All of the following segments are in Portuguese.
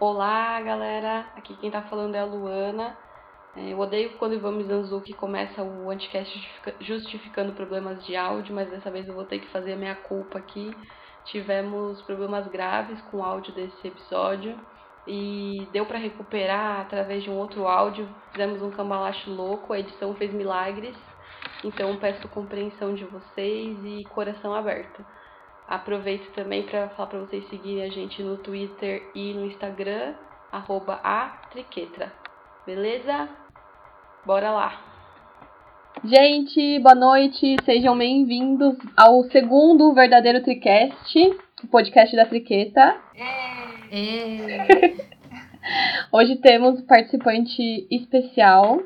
Olá, galera. Aqui quem tá falando é a Luana. É, eu odeio quando o Ivan Mizanzuki começa o anticast justificando problemas de áudio, mas dessa vez eu vou ter que fazer a minha culpa aqui. Tivemos problemas graves com o áudio desse episódio e deu para recuperar através de um outro áudio. Fizemos um cambalacho louco, a edição fez milagres. Então peço compreensão de vocês e coração aberto. Aproveito também para falar para vocês seguirem a gente no Twitter e no Instagram, arroba a Triquetra. Beleza? Bora lá! Gente, boa noite, sejam bem-vindos ao segundo verdadeiro Tricast, o podcast da Triqueta. Hoje temos participante especial,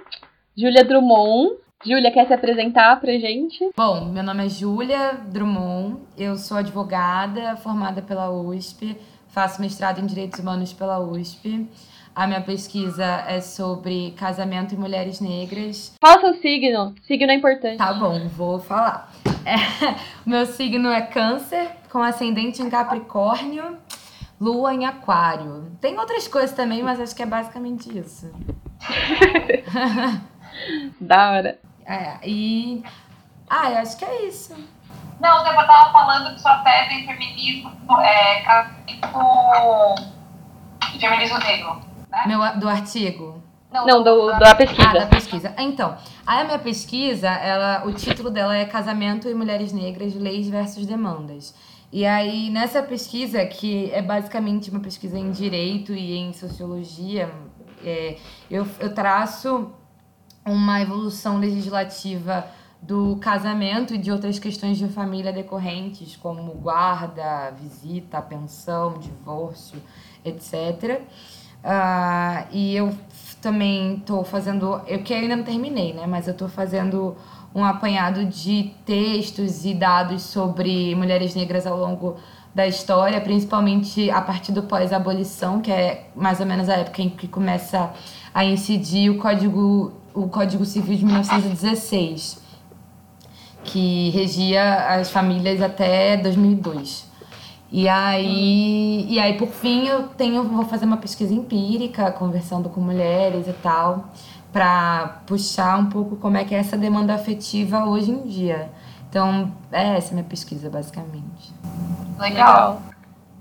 Júlia Drummond. Júlia, quer se apresentar pra gente? Bom, meu nome é Júlia Drummond, eu sou advogada formada pela USP, faço mestrado em Direitos Humanos pela USP. A minha pesquisa é sobre casamento e mulheres negras. Fala seu signo. Signo é importante. Tá bom, vou falar. É, meu signo é câncer, com ascendente em Capricórnio, lua em aquário. Tem outras coisas também, mas acho que é basicamente isso. da hora. É, e... Ah, eu acho que é isso. Não, eu tava falando que sua tese em feminismo é casamento... feminismo negro né? Meu, do artigo? Não, Não do, da, da pesquisa. Ah, da pesquisa. Então, a minha pesquisa, ela, o título dela é Casamento e Mulheres Negras, Leis versus Demandas. E aí, nessa pesquisa, que é basicamente uma pesquisa em direito e em sociologia, é, eu, eu traço uma evolução legislativa do casamento e de outras questões de família decorrentes, como guarda, visita, pensão, divórcio, etc. Uh, e eu também estou fazendo, eu que ainda não terminei, né? Mas eu estou fazendo um apanhado de textos e dados sobre mulheres negras ao longo da história, principalmente a partir do pós-abolição, que é mais ou menos a época em que começa a incidir o Código, o Código Civil de 1916, que regia as famílias até 2002. E aí, e aí por fim, eu tenho vou fazer uma pesquisa empírica, conversando com mulheres e tal, para puxar um pouco como é que é essa demanda afetiva hoje em dia. Então, é essa minha pesquisa, basicamente. Legal.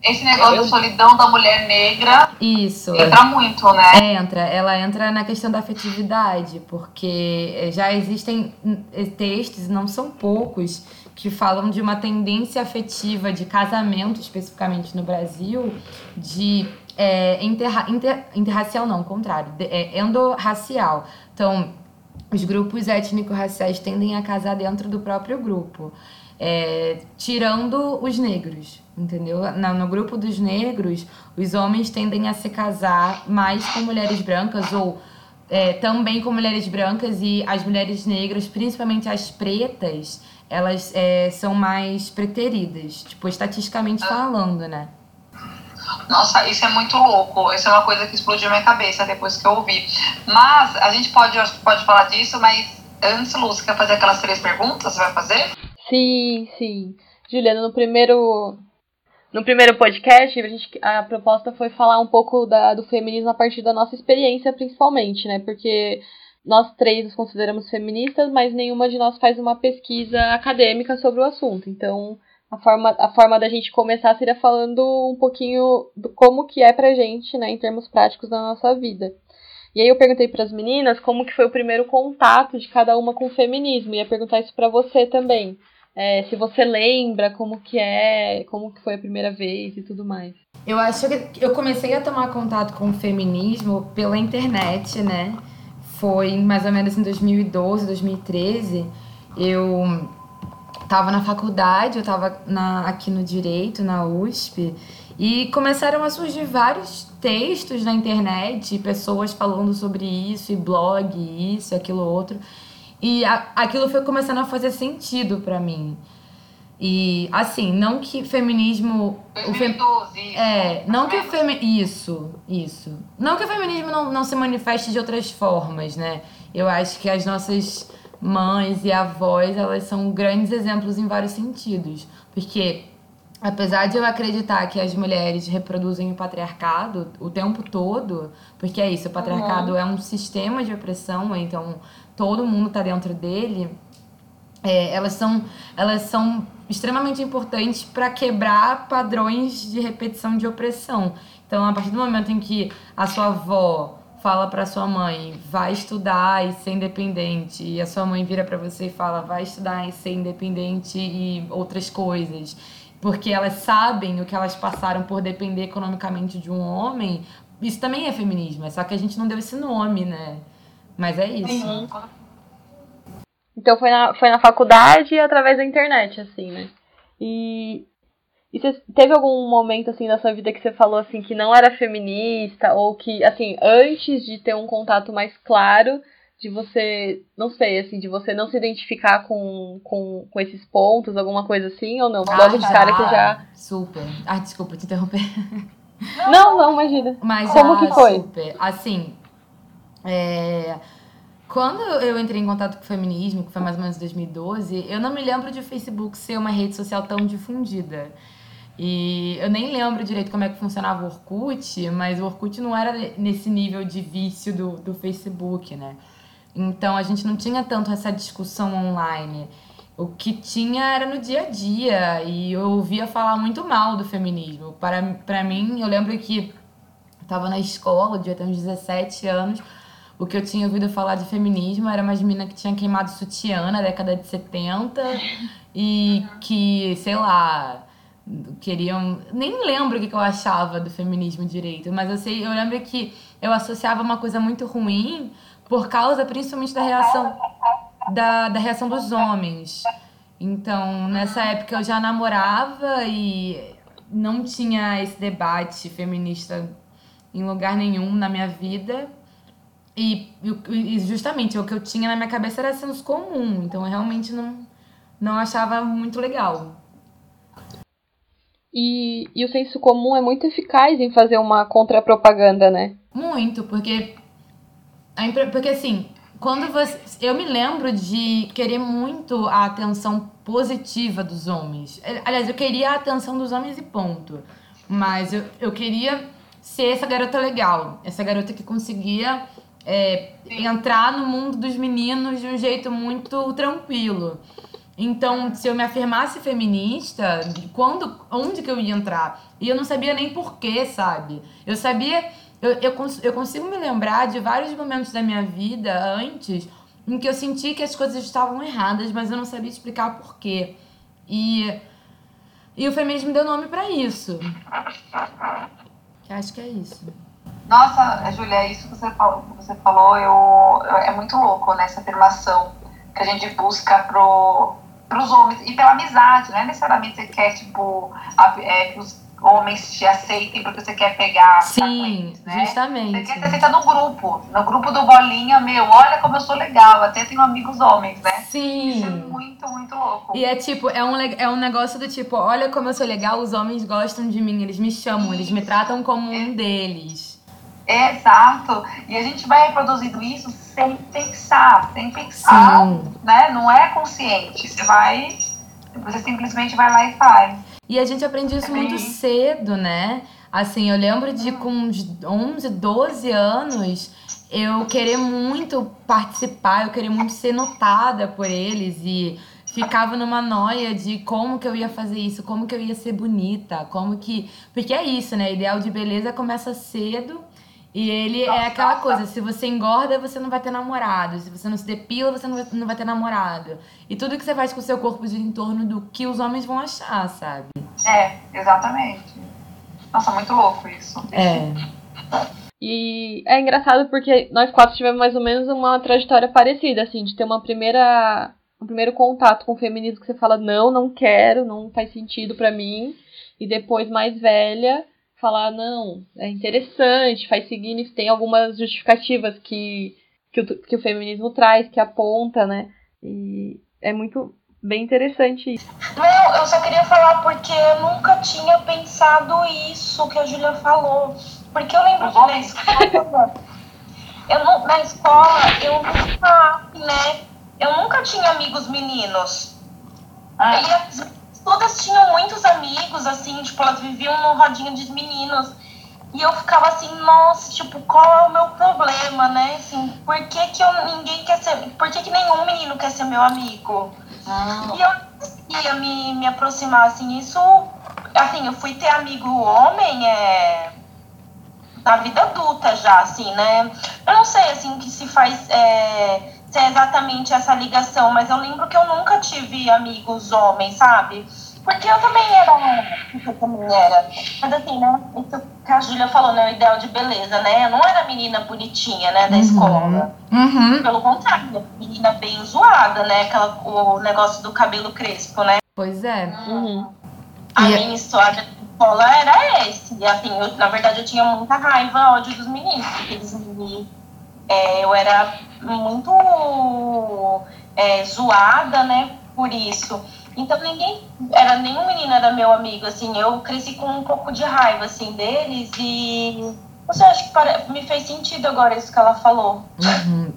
Esse negócio da solidão da mulher negra Isso. entra muito, né? Entra. Ela entra na questão da afetividade, porque já existem textos, não são poucos, que falam de uma tendência afetiva de casamento, especificamente no Brasil, de é, interra, inter, interracial, não, contrário, de, é, endorracial. Então, os grupos étnico-raciais tendem a casar dentro do próprio grupo, é, tirando os negros, entendeu? No, no grupo dos negros, os homens tendem a se casar mais com mulheres brancas ou é, também com mulheres brancas e as mulheres negras, principalmente as pretas, elas é, são mais preteridas, tipo, estatisticamente falando, né? Nossa, isso é muito louco. Isso é uma coisa que explodiu minha cabeça depois que eu ouvi. Mas a gente pode, pode falar disso, mas antes, Lúcia, quer fazer aquelas três perguntas? Você vai fazer? Sim, sim. Juliana, no primeiro. No primeiro podcast, a, gente, a proposta foi falar um pouco da, do feminismo a partir da nossa experiência, principalmente, né? Porque nós três nos consideramos feministas, mas nenhuma de nós faz uma pesquisa acadêmica sobre o assunto. Então, a forma, a forma da gente começar seria falando um pouquinho do como que é pra gente, né, em termos práticos na nossa vida. E aí eu perguntei para as meninas como que foi o primeiro contato de cada uma com o feminismo. E ia perguntar isso para você também. É, se você lembra como que é, como que foi a primeira vez e tudo mais. Eu acho que eu comecei a tomar contato com o feminismo pela internet, né? foi mais ou menos em 2012, 2013. Eu estava na faculdade, eu estava aqui no Direito, na USP, e começaram a surgir vários textos na internet, pessoas falando sobre isso, e blog, isso, aquilo outro. E a, aquilo foi começando a fazer sentido para mim. E assim, não que feminismo. 2012, o É, não que o feminismo. Isso, isso. Não que o feminismo não, não se manifeste de outras formas, né? Eu acho que as nossas mães e avós, elas são grandes exemplos em vários sentidos. Porque apesar de eu acreditar que as mulheres reproduzem o patriarcado o tempo todo, porque é isso, o patriarcado uhum. é um sistema de opressão, então todo mundo está dentro dele, é, elas, são, elas são extremamente importantes para quebrar padrões de repetição de opressão. Então, a partir do momento em que a sua avó fala para sua mãe, vai estudar e ser independente, e a sua mãe vira para você e fala, vai estudar e ser independente e outras coisas, porque elas sabem o que elas passaram por depender economicamente de um homem, isso também é feminismo, é só que a gente não deu esse nome, né? Mas é isso. Uhum. Então foi na, foi na faculdade e através da internet, assim, né? E, e você teve algum momento, assim, na sua vida que você falou, assim, que não era feminista, ou que, assim, antes de ter um contato mais claro, de você, não sei, assim, de você não se identificar com, com, com esses pontos, alguma coisa assim, ou não? Ah, Logo de cara que já... Super. Ah, desculpa te interromper. Não, não, imagina. Mas Como já, que foi? Super. Assim, é... Quando eu entrei em contato com o feminismo, que foi mais ou menos 2012, eu não me lembro de o Facebook ser uma rede social tão difundida. E eu nem lembro direito como é que funcionava o Orkut, mas o Orkut não era nesse nível de vício do, do Facebook, né? Então a gente não tinha tanto essa discussão online. O que tinha era no dia a dia, e eu ouvia falar muito mal do feminismo. Para, para mim, eu lembro que estava na escola, devia ter uns 17 anos, o que eu tinha ouvido falar de feminismo era umas meninas que tinham queimado sutiã na década de 70 e que, sei lá, queriam. Nem lembro o que eu achava do feminismo direito, mas eu sei, eu lembro que eu associava uma coisa muito ruim por causa principalmente da reação da, da reação dos homens. Então, nessa época eu já namorava e não tinha esse debate feminista em lugar nenhum na minha vida. E, e, justamente o que eu tinha na minha cabeça era senso comum, então eu realmente não, não achava muito legal. E, e o senso comum é muito eficaz em fazer uma contrapropaganda, né? Muito, porque. Porque assim, quando você. Eu me lembro de querer muito a atenção positiva dos homens. Aliás, eu queria a atenção dos homens e ponto. Mas eu, eu queria ser essa garota legal. Essa garota que conseguia é, entrar no mundo dos meninos de um jeito muito tranquilo. Então, se eu me afirmasse feminista, quando, onde que eu ia entrar? E eu não sabia nem porquê, sabe? Eu sabia, eu, eu, eu consigo me lembrar de vários momentos da minha vida antes em que eu senti que as coisas estavam erradas, mas eu não sabia explicar porquê. E, e o feminismo deu nome para isso. Que acho que é isso. Nossa, Júlia, isso que você falou, que você falou eu, eu, é muito louco, né? Essa afirmação que a gente busca pro, pros homens e pela amizade, não é necessariamente você quer, tipo, a, é, que os homens te aceitem porque você quer pegar Sim, né? justamente. Você quer ser aceita no grupo, no grupo do Bolinha, meu, olha como eu sou legal, até tenho amigos homens, né? Sim. Isso é muito, muito louco. E é tipo, é um, é um negócio do tipo, olha como eu sou legal, os homens gostam de mim, eles me chamam, eles me tratam como um deles. Exato. E a gente vai reproduzindo isso sem pensar, sem pensar, Sim. né? Não é consciente. Você vai, você simplesmente vai lá e faz. E a gente aprende isso é muito cedo, né? Assim, eu lembro de com 11, 12 anos, eu querer muito participar, eu querer muito ser notada por eles e ficava numa noia de como que eu ia fazer isso, como que eu ia ser bonita, como que. Porque é isso, né? Ideal de beleza começa cedo e ele é aquela coisa, se você engorda, você não vai ter namorado. Se você não se depila, você não vai, não vai ter namorado. E tudo que você faz com o seu corpo gira em torno do que os homens vão achar, sabe? É, exatamente. Nossa, muito louco isso. É. E é engraçado porque nós quatro tivemos mais ou menos uma trajetória parecida, assim, de ter uma primeira um primeiro contato com o feminismo que você fala não, não quero, não faz sentido para mim, e depois mais velha falar, não, é interessante, faz seguir, tem algumas justificativas que, que, o, que o feminismo traz, que aponta, né? E é muito bem interessante isso. Não, eu só queria falar porque eu nunca tinha pensado isso que a Julia falou. Porque eu lembro que na escola, eu não, na escola, eu nunca, né? Eu nunca tinha amigos meninos. Ah. E as todas tinham muitos amigos, assim, tipo, elas viviam no rodinho de meninos. E eu ficava assim, nossa, tipo, qual é o meu problema, né? Assim, por que, que eu, ninguém quer ser. Por que, que nenhum menino quer ser meu amigo? Ah. E eu não ia me, me aproximar, assim, isso. Assim, eu fui ter amigo homem, é. Na vida adulta já, assim, né? Eu não sei, assim, que se faz. É, se é exatamente essa ligação, mas eu lembro que eu nunca tive amigos homens, sabe? Porque eu também era. Eu também era. Mas assim, né? Isso que a Júlia falou, né? O ideal de beleza, né? Eu não era menina bonitinha, né? Da uhum. escola. Uhum. Pelo contrário, menina bem zoada, né? Aquela, o negócio do cabelo crespo, né? Pois é. Uhum. A minha história da escola era esse. E assim, eu, na verdade, eu tinha muita raiva, ódio dos meninos, porque eles me. É, eu era muito é, zoada, né? Por isso. Então ninguém era nenhum menino era meu amigo, assim, eu cresci com um pouco de raiva assim deles e você acha que me fez sentido agora isso que ela falou. Uhum.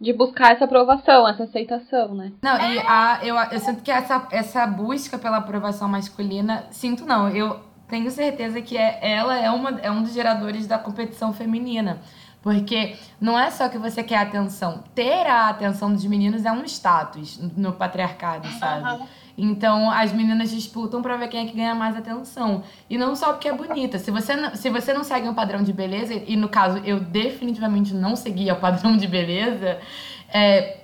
De buscar essa aprovação, essa aceitação, né? Não, e a, eu, eu sinto que essa, essa busca pela aprovação masculina, sinto não, eu tenho certeza que é, ela é, uma, é um dos geradores da competição feminina. Porque não é só que você quer atenção. Ter a atenção dos meninos é um status no patriarcado, sabe? Uhum. Então as meninas disputam para ver quem é que ganha mais atenção. E não só porque é bonita. Se você não, se você não segue um padrão de beleza, e no caso eu definitivamente não seguia o padrão de beleza, é,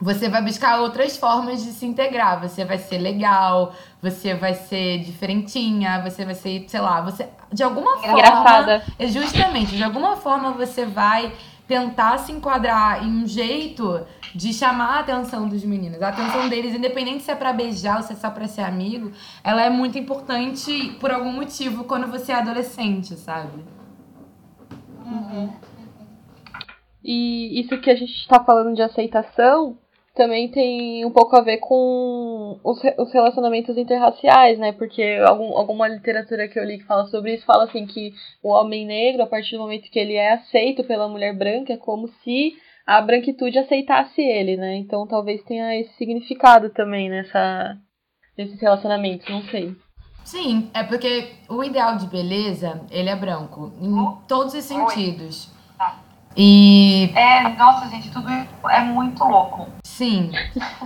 você vai buscar outras formas de se integrar. Você vai ser legal, você vai ser diferentinha, você vai ser, sei lá, você. De alguma forma. Engraçada. É justamente, de alguma forma você vai tentar se enquadrar em um jeito de chamar a atenção dos meninos. A atenção deles, independente se é para beijar ou se é só pra ser amigo, ela é muito importante por algum motivo quando você é adolescente, sabe? Uhum. E isso que a gente está falando de aceitação também tem um pouco a ver com os, os relacionamentos interraciais, né? Porque algum, alguma literatura que eu li que fala sobre isso fala assim que o homem negro, a partir do momento que ele é aceito pela mulher branca, é como se a branquitude aceitasse ele, né? Então talvez tenha esse significado também nessa, nesses relacionamentos, não sei. Sim, é porque o ideal de beleza, ele é branco, em oh, todos os sentidos. E. É, nossa, gente, tudo é muito louco. Sim.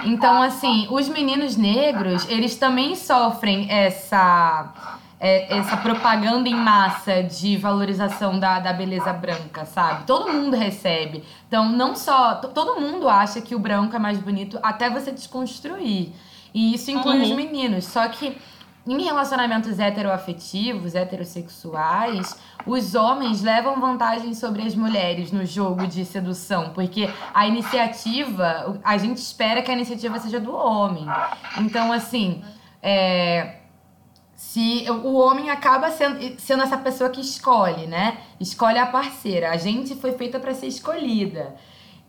Então, assim, os meninos negros, eles também sofrem essa é, essa propaganda em massa de valorização da, da beleza branca, sabe? Todo mundo recebe. Então, não só. Todo mundo acha que o branco é mais bonito até você desconstruir. E isso inclui uhum. os meninos. Só que em relacionamentos heteroafetivos, heterossexuais, os homens levam vantagem sobre as mulheres no jogo de sedução, porque a iniciativa, a gente espera que a iniciativa seja do homem. Então, assim, é, se o homem acaba sendo, sendo essa pessoa que escolhe, né? Escolhe a parceira. A gente foi feita para ser escolhida.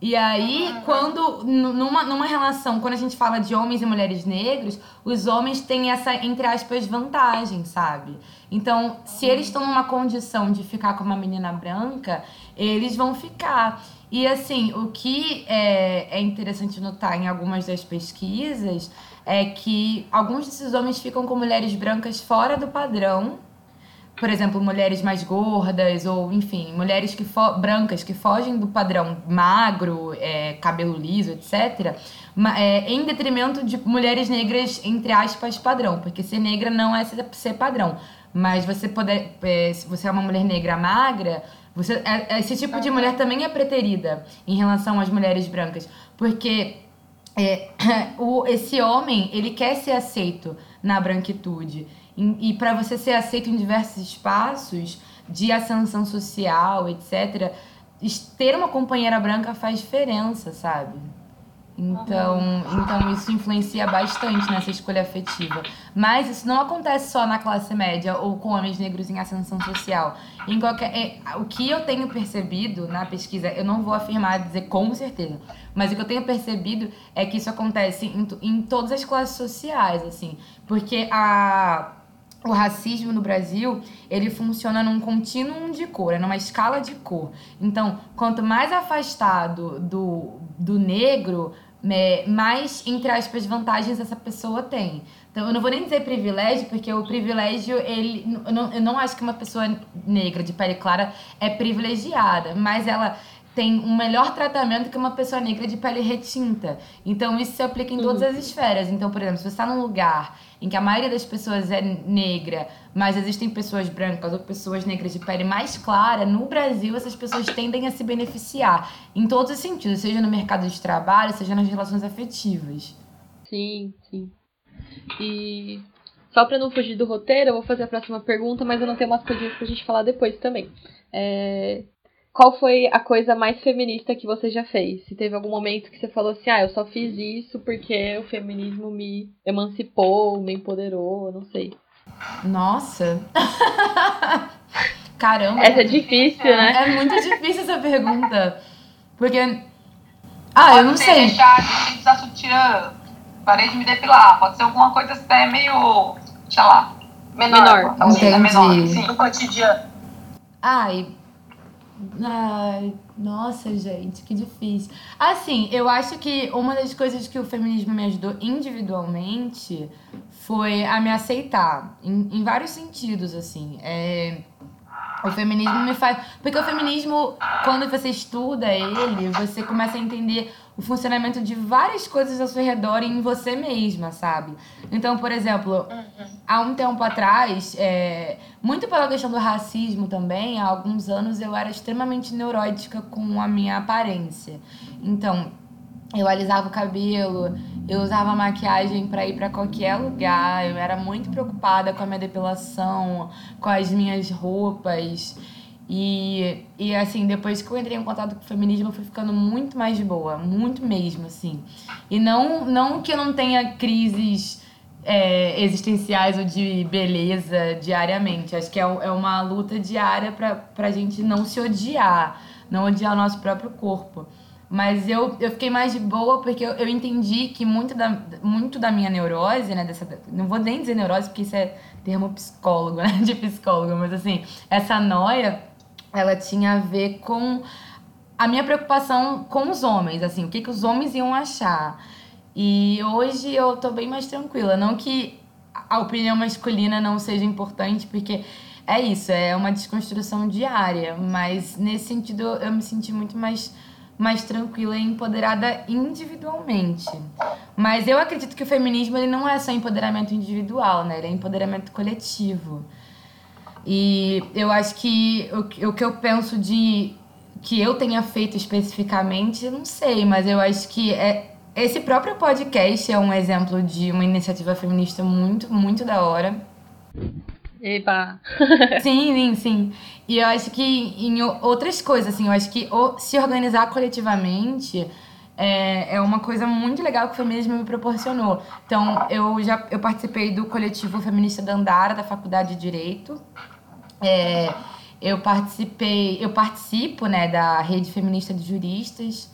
E aí, uhum. quando numa, numa relação, quando a gente fala de homens e mulheres negros, os homens têm essa, entre aspas, vantagem, sabe? Então, se eles estão numa condição de ficar com uma menina branca, eles vão ficar. E assim, o que é, é interessante notar em algumas das pesquisas é que alguns desses homens ficam com mulheres brancas fora do padrão. Por exemplo, mulheres mais gordas, ou enfim, mulheres que brancas que fogem do padrão magro, é, cabelo liso, etc., é, em detrimento de mulheres negras, entre aspas, padrão, porque ser negra não é ser padrão. Mas você poder. É, se você é uma mulher negra magra, você, é, esse tipo de mulher também é preterida em relação às mulheres brancas. Porque é, o, esse homem, ele quer ser aceito na branquitude. E, e para você ser aceito em diversos espaços de ascensão social, etc., ter uma companheira branca faz diferença, sabe? Então, então isso influencia bastante nessa escolha afetiva. Mas isso não acontece só na classe média ou com homens negros em ascensão social. Em qualquer, é, o que eu tenho percebido na pesquisa, eu não vou afirmar dizer com certeza, mas o que eu tenho percebido é que isso acontece em, em todas as classes sociais, assim, porque a o racismo no Brasil, ele funciona num contínuo de cor, é numa escala de cor. Então, quanto mais afastado do, do negro, é, mais, entre aspas, vantagens essa pessoa tem. Então, eu não vou nem dizer privilégio, porque o privilégio, ele. Eu não, eu não acho que uma pessoa negra de pele clara é privilegiada, mas ela tem um melhor tratamento que uma pessoa negra de pele retinta. Então, isso se aplica em todas uhum. as esferas. Então, por exemplo, se você está num lugar em que a maioria das pessoas é negra, mas existem pessoas brancas ou pessoas negras de pele mais clara, no Brasil essas pessoas tendem a se beneficiar em todos os sentidos, seja no mercado de trabalho, seja nas relações afetivas. Sim, sim. E só para não fugir do roteiro, eu vou fazer a próxima pergunta, mas eu não tenho umas coisinhas pra gente falar depois também. É, qual foi a coisa mais feminista que você já fez? Se teve algum momento que você falou assim, ah, eu só fiz isso porque o feminismo me emancipou, me empoderou, não sei. Nossa! Caramba! Essa é difícil, né? É muito difícil essa pergunta. Porque. Ah, Pode eu não sei. Deixar de usar sutiã, parei de me depilar. Pode ser alguma coisa até meio, sei lá, menor. menor. Entendi. Menor, sim, no cotidiano. Ai, Ai, nossa, gente, que difícil. Assim, eu acho que uma das coisas que o feminismo me ajudou individualmente foi a me aceitar, em, em vários sentidos, assim. É, o feminismo me faz. Porque o feminismo, quando você estuda ele, você começa a entender o funcionamento de várias coisas ao seu redor e em você mesma, sabe? Então, por exemplo, uhum. há um tempo atrás, é, muito pela questão do racismo também, há alguns anos eu era extremamente neurótica com a minha aparência. Então, eu alisava o cabelo, eu usava maquiagem para ir para qualquer lugar, eu era muito preocupada com a minha depilação, com as minhas roupas. E, e assim, depois que eu entrei em contato com o feminismo, eu fui ficando muito mais de boa, muito mesmo, assim. E não, não que eu não tenha crises é, existenciais ou de beleza diariamente. Acho que é, é uma luta diária pra, pra gente não se odiar, não odiar o nosso próprio corpo. Mas eu, eu fiquei mais de boa porque eu, eu entendi que muito da, muito da minha neurose, né? Dessa, não vou nem dizer neurose porque isso é termo psicólogo, né? De psicólogo, mas assim, essa noia ela tinha a ver com a minha preocupação com os homens, assim, o que, que os homens iam achar. E hoje eu tô bem mais tranquila. Não que a opinião masculina não seja importante, porque é isso, é uma desconstrução diária. Mas nesse sentido eu me senti muito mais, mais tranquila e empoderada individualmente. Mas eu acredito que o feminismo ele não é só empoderamento individual, né? Ele é empoderamento coletivo. E eu acho que o, o que eu penso de que eu tenha feito especificamente, eu não sei, mas eu acho que é, esse próprio podcast é um exemplo de uma iniciativa feminista muito, muito da hora. Eba! sim, sim, sim. E eu acho que em outras coisas, assim, eu acho que se organizar coletivamente é, é uma coisa muito legal que o feminismo me proporcionou. Então, eu já eu participei do coletivo feminista da Andara, da Faculdade de Direito. É, eu participei, eu participo né, da rede feminista de juristas,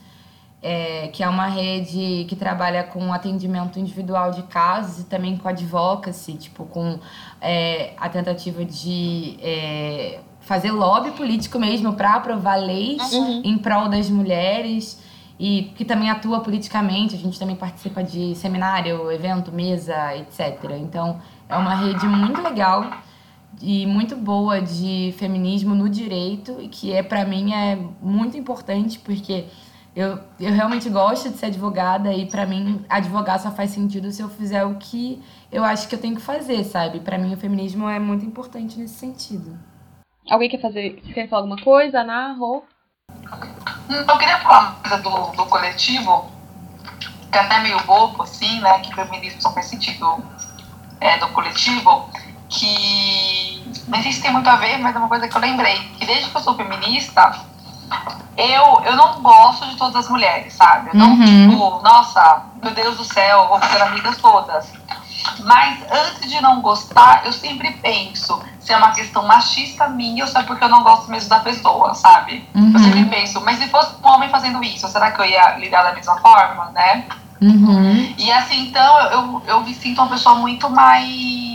é, que é uma rede que trabalha com atendimento individual de casos e também com advocacy, tipo, com é, a tentativa de é, fazer lobby político mesmo para aprovar leis uhum. em prol das mulheres e que também atua politicamente. A gente também participa de seminário, evento, mesa, etc. Então, é uma rede muito legal e muito boa de feminismo no direito e que é para mim é muito importante porque eu, eu realmente gosto de ser advogada e para mim advogar só faz sentido se eu fizer o que eu acho que eu tenho que fazer, sabe? Para mim o feminismo é muito importante nesse sentido. Alguém quer fazer, você quer falar alguma coisa, Ana, Rô? Eu queria falar uma coisa do, do coletivo, que é até meio bobo, assim, né? Que feminismo só faz sentido é, do coletivo, que nem sei se tem muito a ver, mas é uma coisa que eu lembrei, que desde que eu sou feminista, eu, eu não gosto de todas as mulheres, sabe? Eu não, uhum. tipo, nossa, meu Deus do céu, vou fazer amigas todas. Mas antes de não gostar, eu sempre penso se é uma questão machista minha ou se é porque eu não gosto mesmo da pessoa, sabe? Uhum. Eu sempre penso, mas se fosse um homem fazendo isso, será que eu ia lidar da mesma forma, né? Uhum. E assim, então eu, eu me sinto uma pessoa muito mais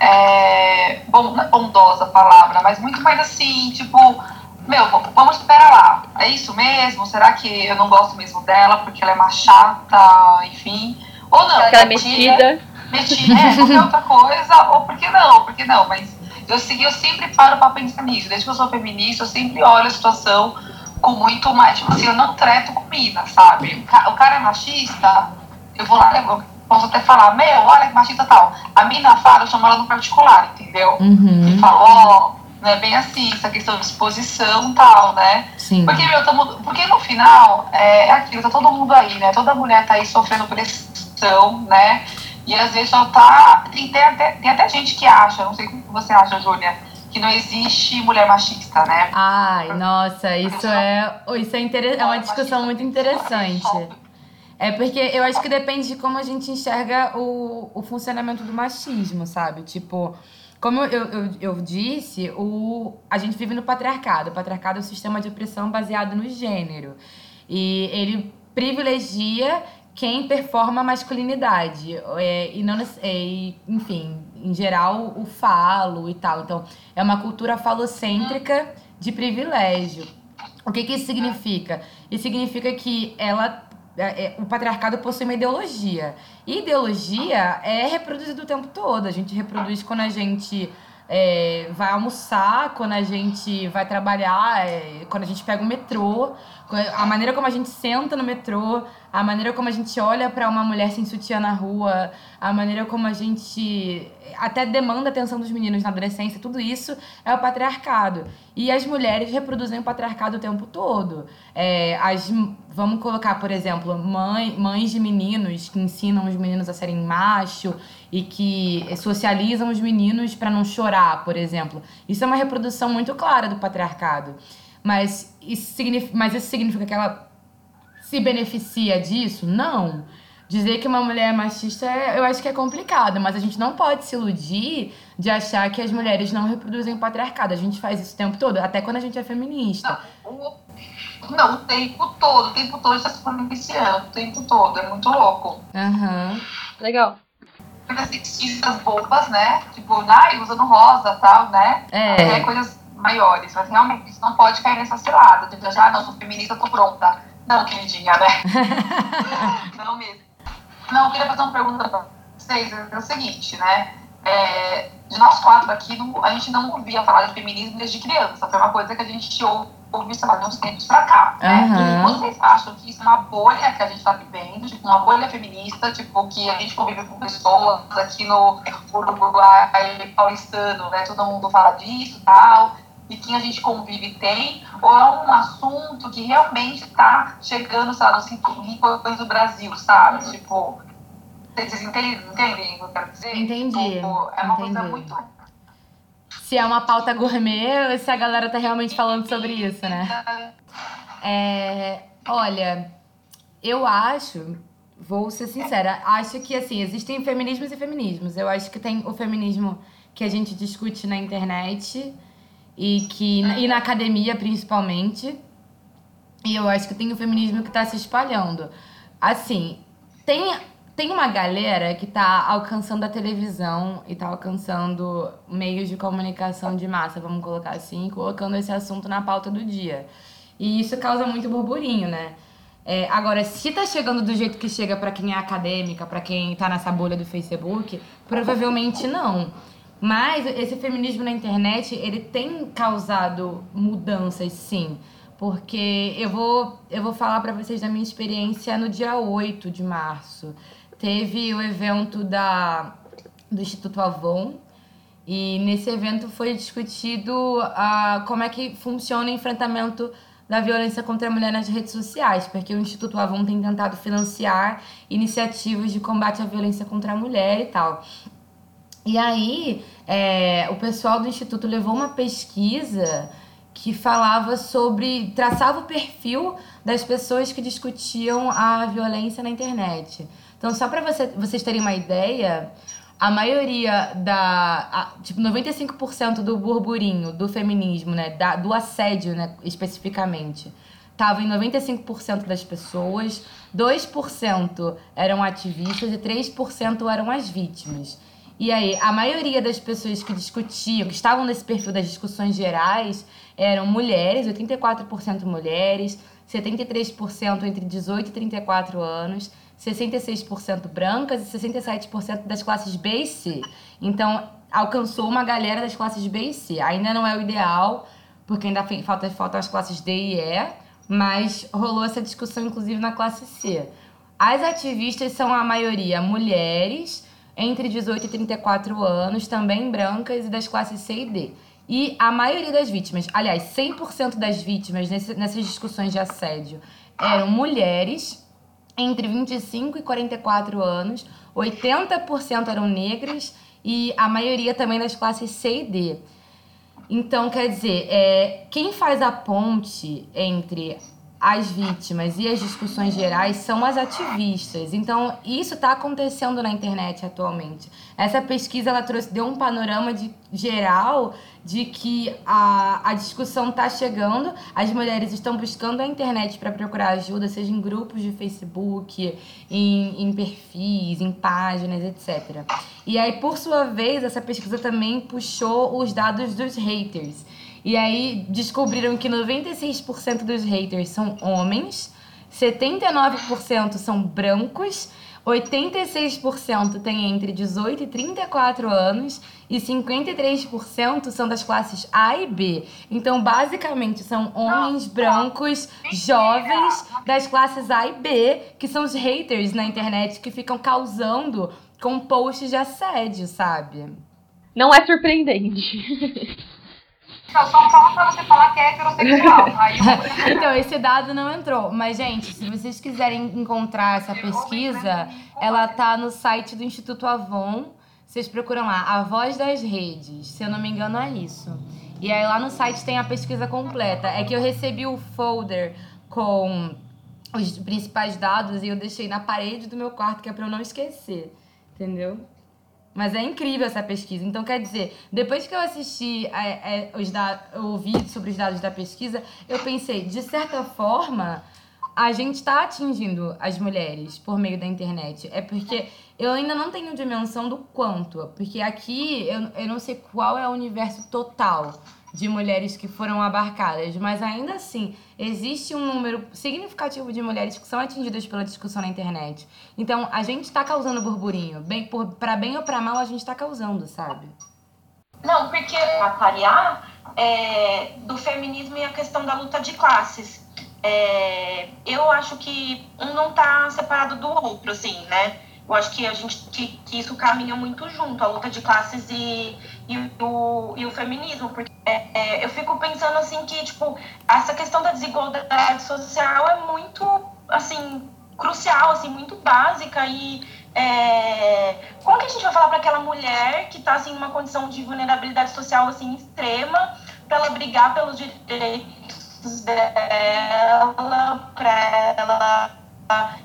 é, é bondosa a palavra, mas muito mais assim, tipo, meu, vamos esperar lá. é isso mesmo? Será que eu não gosto mesmo dela porque ela é mais chata, enfim? Ou não, Aquela metida. Metida, é, qualquer outra coisa, ou por que não, por que não? Mas eu, eu sempre paro pra pensar nisso. Desde que eu sou feminista, eu sempre olho a situação com muito mais. Tipo assim, eu não treto comida, sabe? O cara é machista, eu vou lá, eu posso até falar, meu, olha que machista tal. A mina fala, eu chamo ela no particular, entendeu? Uhum. E falo, ó, oh, não é bem assim, essa questão de exposição e tal, né? Sim. Porque, meu, tamo, porque no final, é, é aquilo, tá todo mundo aí, né? Toda mulher tá aí sofrendo pressão, né? E às vezes só tá. Tem, tem, até, tem até gente que acha, não sei o que você acha, Júlia, que não existe mulher machista, né? Ai, nossa, isso é, isso é, inter... é uma discussão muito interessante. É porque eu acho que depende de como a gente enxerga o, o funcionamento do machismo, sabe? Tipo, como eu, eu, eu disse, o, a gente vive no patriarcado. O patriarcado é um sistema de opressão baseado no gênero. E ele privilegia quem performa a masculinidade. É, e não, é, enfim, em geral, o falo e tal. Então, é uma cultura falocêntrica de privilégio. O que, que isso significa? Isso significa que ela o patriarcado possui uma ideologia. E ideologia é reproduzida o tempo todo. A gente reproduz quando a gente é, vai almoçar, quando a gente vai trabalhar, é, quando a gente pega o metrô, a maneira como a gente senta no metrô, a maneira como a gente olha para uma mulher sem sutiã na rua, a maneira como a gente até demanda a atenção dos meninos na adolescência, tudo isso é o patriarcado. E as mulheres reproduzem o patriarcado o tempo todo. É, as, vamos colocar, por exemplo, mãe, mães de meninos que ensinam os meninos a serem macho e que socializam os meninos para não chorar, por exemplo. Isso é uma reprodução muito clara do patriarcado. Mas isso significa, mas isso significa que ela se beneficia disso? Não. Dizer que uma mulher é machista, eu acho que é complicado, mas a gente não pode se iludir de achar que as mulheres não reproduzem o patriarcado. A gente faz isso o tempo todo, até quando a gente é feminista. Não, não o tempo todo, o tempo todo está se beneficiando, o tempo todo, é muito louco. Aham. Uhum. Legal. Sexistas bobas, né? Tipo, ai, usando rosa tal, né? É. é coisas maiores, mas realmente isso não pode cair nessa cilada, de já, ah, não, sou feminista, tô pronta. Não, queridinha, né? não mesmo. Não, eu queria fazer uma pergunta pra vocês, é o seguinte, né? É, de nós quatro aqui, não, a gente não ouvia falar de feminismo desde criança, foi uma coisa que a gente ouve, ouve sei lá, de uns tempos pra cá, né? Uhum. Vocês acham que isso é uma bolha que a gente tá vivendo, tipo, uma bolha feminista, tipo, que a gente convive com pessoas aqui no Uruguai paulistano, né? Todo mundo fala disso e tal, e quem a gente convive tem, ou é um assunto que realmente está chegando, lá, nos rincões do Brasil, sabe? Tipo, vocês entendem, entendem o que eu quero dizer? Entendi. Tipo, é uma entendi. coisa muito. Se é uma pauta gourmet ou se a galera tá realmente falando sobre isso, né? É, olha, eu acho, vou ser sincera, acho que assim, existem feminismos e feminismos. Eu acho que tem o feminismo que a gente discute na internet e que e na academia principalmente. E eu acho que tem o feminismo que está se espalhando. Assim, tem tem uma galera que está alcançando a televisão e está alcançando meios de comunicação de massa, vamos colocar assim, colocando esse assunto na pauta do dia. E isso causa muito burburinho, né? É, agora, se tá chegando do jeito que chega para quem é acadêmica, para quem tá nessa bolha do Facebook, provavelmente não. Mas esse feminismo na internet, ele tem causado mudanças, sim. Porque eu vou, eu vou falar para vocês da minha experiência no dia 8 de março. Teve o evento da, do Instituto Avon, e nesse evento foi discutido uh, como é que funciona o enfrentamento da violência contra a mulher nas redes sociais, porque o Instituto Avon tem tentado financiar iniciativas de combate à violência contra a mulher e tal. E aí, é, o pessoal do Instituto levou uma pesquisa que falava sobre. traçava o perfil das pessoas que discutiam a violência na internet. Então, só para você, vocês terem uma ideia, a maioria da. A, tipo, 95% do burburinho do feminismo, né? Da, do assédio, né? Especificamente. Tava em 95% das pessoas, 2% eram ativistas e 3% eram as vítimas. E aí, a maioria das pessoas que discutiam, que estavam nesse perfil das discussões gerais, eram mulheres, 84% mulheres, 73% entre 18 e 34 anos, 66% brancas e 67% das classes B e C. Então, alcançou uma galera das classes B e C. Ainda não é o ideal, porque ainda falta, faltam as classes D e E, mas rolou essa discussão, inclusive, na classe C. As ativistas são a maioria mulheres, entre 18 e 34 anos, também brancas e das classes C e D. E a maioria das vítimas, aliás, 100% das vítimas nesse, nessas discussões de assédio eram mulheres entre 25 e 44 anos, 80% eram negras e a maioria também das classes C e D. Então, quer dizer, é, quem faz a ponte entre as vítimas e as discussões gerais são as ativistas. Então, isso está acontecendo na internet atualmente. Essa pesquisa ela trouxe, deu um panorama de, geral de que a, a discussão está chegando, as mulheres estão buscando a internet para procurar ajuda, seja em grupos de Facebook, em, em perfis, em páginas, etc. E aí, por sua vez, essa pesquisa também puxou os dados dos haters. E aí descobriram que 96% dos haters são homens, 79% são brancos, 86% têm entre 18 e 34 anos e 53% são das classes A e B. Então, basicamente, são homens brancos, jovens das classes A e B, que são os haters na internet que ficam causando com posts de assédio, sabe? Não é surpreendente. Só, só pra você falar que é heterossexual. Eu... então, esse dado não entrou. Mas, gente, se vocês quiserem encontrar essa pesquisa, ela tá no site do Instituto Avon. Vocês procuram lá, A Voz das Redes. Se eu não me engano, é isso. E aí lá no site tem a pesquisa completa. É que eu recebi o folder com os principais dados e eu deixei na parede do meu quarto, que é pra eu não esquecer. Entendeu? Mas é incrível essa pesquisa. Então, quer dizer, depois que eu assisti é, é, os da, o vídeo sobre os dados da pesquisa, eu pensei, de certa forma, a gente está atingindo as mulheres por meio da internet. É porque eu ainda não tenho dimensão do quanto. Porque aqui eu, eu não sei qual é o universo total de mulheres que foram abarcadas, mas ainda assim existe um número significativo de mulheres que são atingidas pela discussão na internet. Então a gente está causando burburinho, bem para bem ou para mal a gente está causando, sabe? Não, porque a é, do feminismo e a questão da luta de classes. É, eu acho que um não está separado do outro, assim, né? Eu acho que a gente que, que isso caminha muito junto, a luta de classes e, e, o, e o feminismo, porque é, é, eu fico pensando assim que, tipo, essa questão da desigualdade social é muito, assim, crucial, assim, muito básica e é, como que a gente vai falar para aquela mulher que está assim numa condição de vulnerabilidade social assim extrema para ela brigar pelos direitos dela, para ela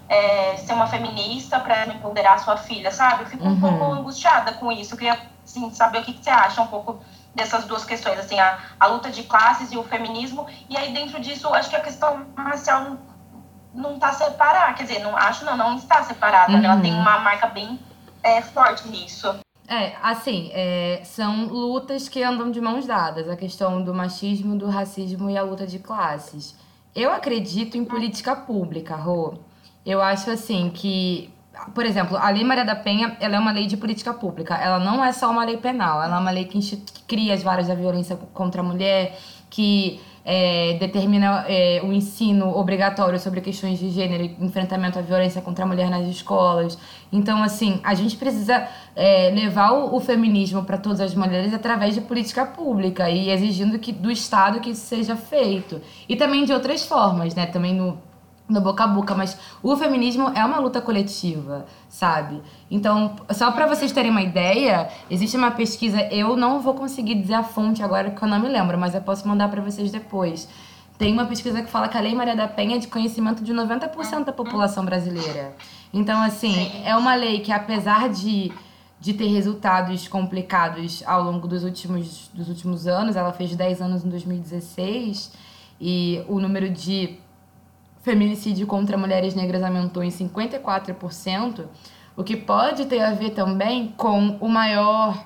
é, ser uma feminista, para empoderar sua filha, sabe? Eu fico um pouco Uhum. angustiada com isso. Eu queria assim, saber o que, que você acha um pouco dessas duas questões, assim, a, a luta de classes e o feminismo. E aí, dentro disso, acho que a questão racial não, não tá separada. Quer dizer, não acho não, não está separada. Ela Uhum. tem uma marca bem é, forte nisso. É, assim, é, são lutas que andam de mãos dadas, a questão do machismo, do racismo e a luta de classes. Eu acredito em política pública, Rô. Eu acho assim que, por exemplo, a Lei Maria da Penha, ela é uma lei de política pública. Ela não é só uma lei penal, ela é uma lei que, que cria as varas da violência contra a mulher, que é, determina é, o ensino obrigatório sobre questões de gênero e enfrentamento à violência contra a mulher nas escolas. Então, assim, a gente precisa é, levar o, o feminismo para todas as mulheres através de política pública e exigindo que, do Estado que isso seja feito. E também de outras formas, né? Também no, no boca a boca, mas o feminismo é uma luta coletiva, sabe? Então, só para vocês terem uma ideia, existe uma pesquisa, eu não vou conseguir dizer a fonte agora porque eu não me lembro, mas eu posso mandar para vocês depois. Tem uma pesquisa que fala que a Lei Maria da Penha é de conhecimento de 90% da população brasileira. Então, assim, é uma lei que apesar de de ter resultados complicados ao longo dos últimos, dos últimos anos, ela fez 10 anos em 2016, e o número de feminicídio contra mulheres negras aumentou em 54%, o que pode ter a ver também com o maior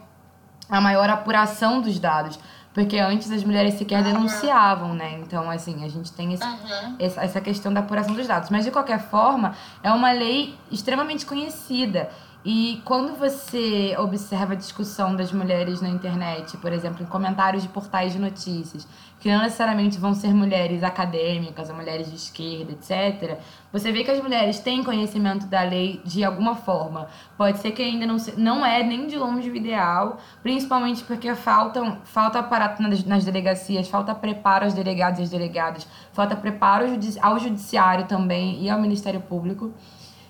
a maior apuração dos dados. Porque antes as mulheres sequer denunciavam, né? Então, assim, a gente tem esse, Uhum. essa, essa questão da apuração dos dados. Mas, de qualquer forma, é uma lei extremamente conhecida. E quando você observa a discussão das mulheres na internet, por exemplo, em comentários de portais de notícias, que não necessariamente vão ser mulheres acadêmicas ou mulheres de esquerda, etc., você vê que as mulheres têm conhecimento da lei de alguma forma. Pode ser que ainda não, se, não é nem de longe o ideal, principalmente porque faltam, falta aparato nas, nas delegacias, falta preparo aos delegados e às delegadas, falta preparo ao, judici ao judiciário também e ao Ministério Público.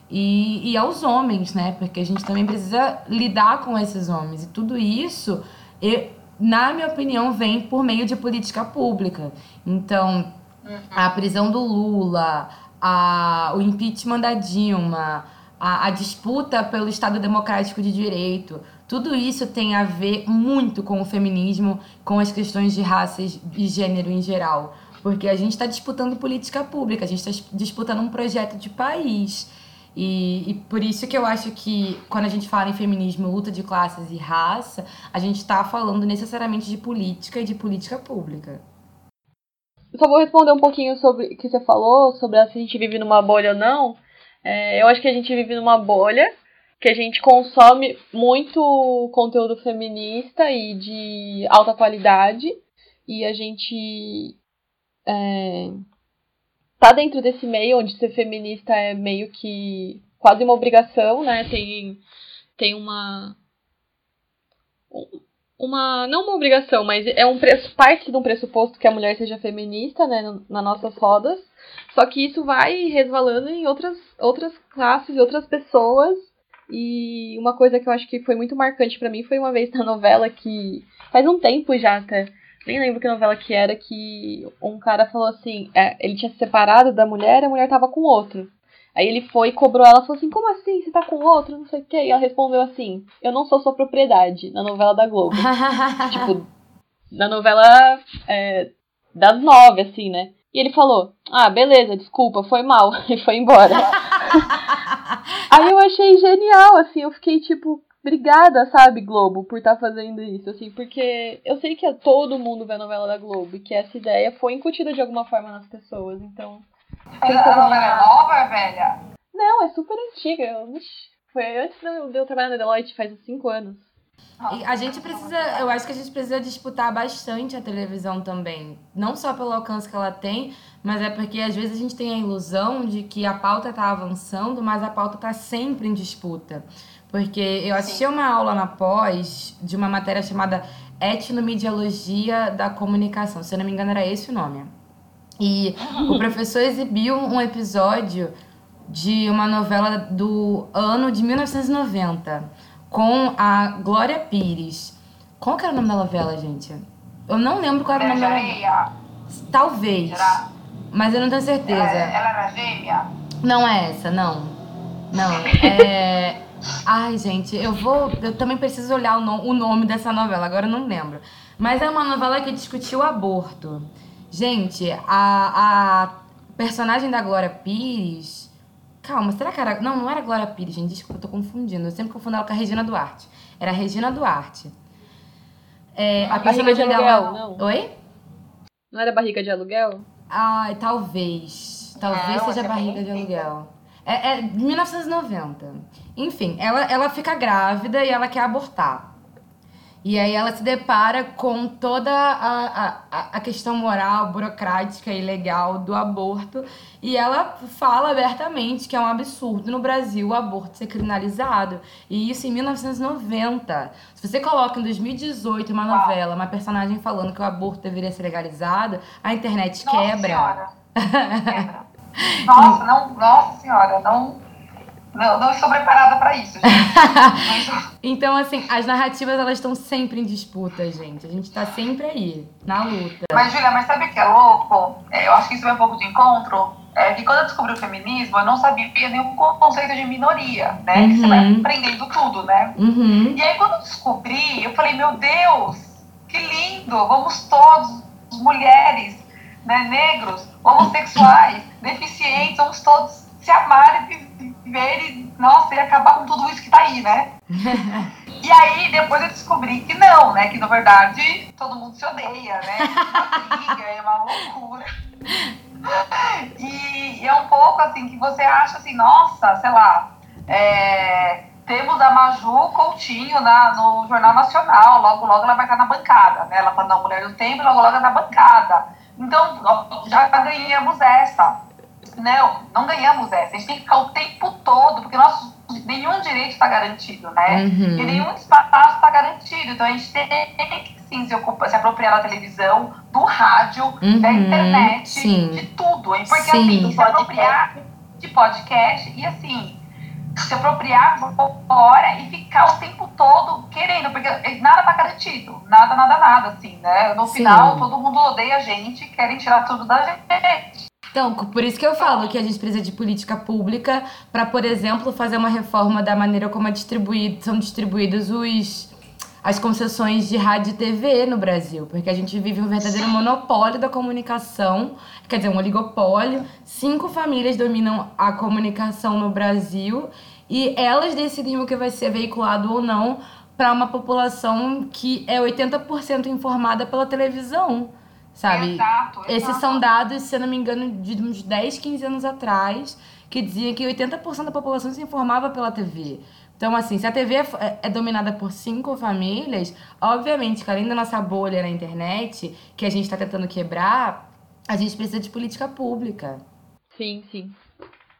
E, e aos homens, né? Porque a gente também precisa lidar com esses homens. E tudo isso, eu, na minha opinião, vem por meio de política pública. Então, a prisão do Lula, a, o impeachment da Dilma, a, a disputa pelo Estado Democrático de Direito, tudo isso tem a ver muito com o feminismo, com as questões de raças e gênero em geral. Porque a gente está disputando política pública, a gente está disputando um projeto de país. E, e, por isso que eu acho que quando a gente fala em feminismo, luta de classes e raça, a gente está falando necessariamente de política e de política pública. Só vou responder um pouquinho sobre o que você falou, sobre se a gente vive numa bolha ou não. É, eu acho que a gente vive numa bolha, que a gente consome muito conteúdo feminista e de alta qualidade, e a gente é, tá dentro desse meio onde ser feminista é meio que quase uma obrigação, né? Tem, tem uma. Uma. Não uma obrigação, mas é um preço, parte de um pressuposto que a mulher seja feminista, né? Nas nossas rodas. Só que isso vai resvalando em outras, outras classes e outras pessoas. E uma coisa que eu acho que foi muito marcante para mim foi uma vez na novela que. Faz um tempo já até nem lembro que novela que era, que um cara falou assim, é, ele tinha se separado da mulher e a mulher tava com outro. Aí ele foi e cobrou ela, falou assim, como assim, você tá com outro, não sei o quê. E ela respondeu assim, eu não sou sua propriedade, na novela da Globo. tipo, na novela é, das nove, assim, né? E ele falou, ah, beleza, desculpa, foi mal, e foi embora. Aí eu achei genial, assim, eu fiquei tipo, obrigada, sabe, Globo, por estar tá fazendo isso, assim, porque eu sei que todo mundo vê a novela da Globo e que essa ideia foi incutida de alguma forma nas pessoas, então. A novela é nova, velha? Não, é super antiga. Eu, foi antes de eu trabalhar na Deloitte, faz uns 5 anos. E a gente precisa, eu acho que a gente precisa disputar bastante a televisão também. Não só pelo alcance que ela tem, mas é porque às vezes a gente tem a ilusão de que a pauta está avançando, mas a pauta está sempre em disputa. Porque eu assisti uma aula na pós de uma matéria chamada Etnomediologia da Comunicação. Se eu não me engano, era esse o nome. E o professor exibiu um episódio de uma novela do ano de 1990 com a Glória Pires. Qual que era o nome da novela, gente? Eu não lembro qual era o nome da novela. Talvez. Era... Mas eu não tenho certeza. Ela, ela era gêmea? Não é essa, não. Não. É. Ai, gente, eu vou. Eu também preciso olhar o, no, o nome dessa novela, agora eu não lembro. Mas é uma novela que discutiu o aborto. Gente, a, a personagem da Glória Pires. Calma, será que era. Não, não era Glória Pires, gente. Desculpa, eu tô confundindo. Eu sempre confundo ela com a Regina Duarte. Era a Regina Duarte. É, a barriga de aluguel, dela... não. Oi? Não era barriga de aluguel? Ai, talvez. Talvez Não, seja é barriga de aluguel. É, é de 1990. Enfim, ela, ela fica grávida e ela quer abortar. E aí ela se depara com toda a, a, a questão moral, burocrática e legal do aborto. E ela fala abertamente que é um absurdo no Brasil o aborto ser criminalizado. E isso em 1990. Se você coloca em 2018 uma novela, uma personagem falando que o aborto deveria ser legalizado, a internet Nossa quebra. senhora. Quebra. Nossa, não, nossa senhora, não, não, não estou preparada para isso, Então, assim, as narrativas elas estão sempre em disputa, gente. A gente tá sempre aí, na luta. Mas, Julia, mas sabe o que é louco? É, eu acho que isso vai um pouco de encontro. É que quando eu descobri o feminismo, eu não sabia nenhum conceito de minoria, né? Que você vai Uhum. aprendendo tudo, né? Uhum. E aí, quando eu descobri, eu falei, meu Deus, que lindo! Vamos todos, mulheres, né, negros, homossexuais, deficientes, vamos todos se amar e vi- viver nossa, ia acabar com tudo isso que tá aí, né? e aí, depois eu descobri que não, né? Que na verdade todo mundo se odeia, né? É uma briga, é uma loucura. E, e, é um pouco assim que você acha assim, nossa, sei lá, é, temos a Maju Coutinho na, no Jornal Nacional, logo logo ela vai estar na bancada, né? Ela tá na Mulher do Tempo, logo logo ela na bancada. Então, já ganhamos essa. Não, não ganhamos essa. A gente tem que ficar o tempo todo, porque nosso, nenhum direito está garantido, né? Uhum. E nenhum espaço está garantido. Então a gente tem, que sim se, ocupa, se apropriar da televisão, do rádio, uhum. da internet, sim. de tudo. Porque sim. assim, se apropriar de podcast e assim, se apropriar fora e ficar o tempo todo querendo, porque nada tá garantido, nada, nada, nada, assim, né? No Sim. final, todo mundo odeia a gente, querem tirar tudo da gente. Então, por isso que eu falo que a gente precisa de política pública para, por exemplo, fazer uma reforma da maneira como é distribuído, são distribuídos os as concessões de rádio e TV no Brasil, porque a gente vive um verdadeiro monopólio da comunicação, quer dizer, um oligopólio. Cinco famílias dominam a comunicação no Brasil e elas decidem o que vai ser veiculado ou não para uma população que é 80% informada pela televisão, sabe? Exato, exato. Esses são dados, se eu não me engano, de uns 10, 15 anos atrás, que diziam que 80% da população se informava pela TV. Então, assim, se a TV é, é, dominada por cinco famílias, obviamente que além da nossa bolha na internet, que a gente está tentando quebrar, a gente precisa de política pública. Sim, sim.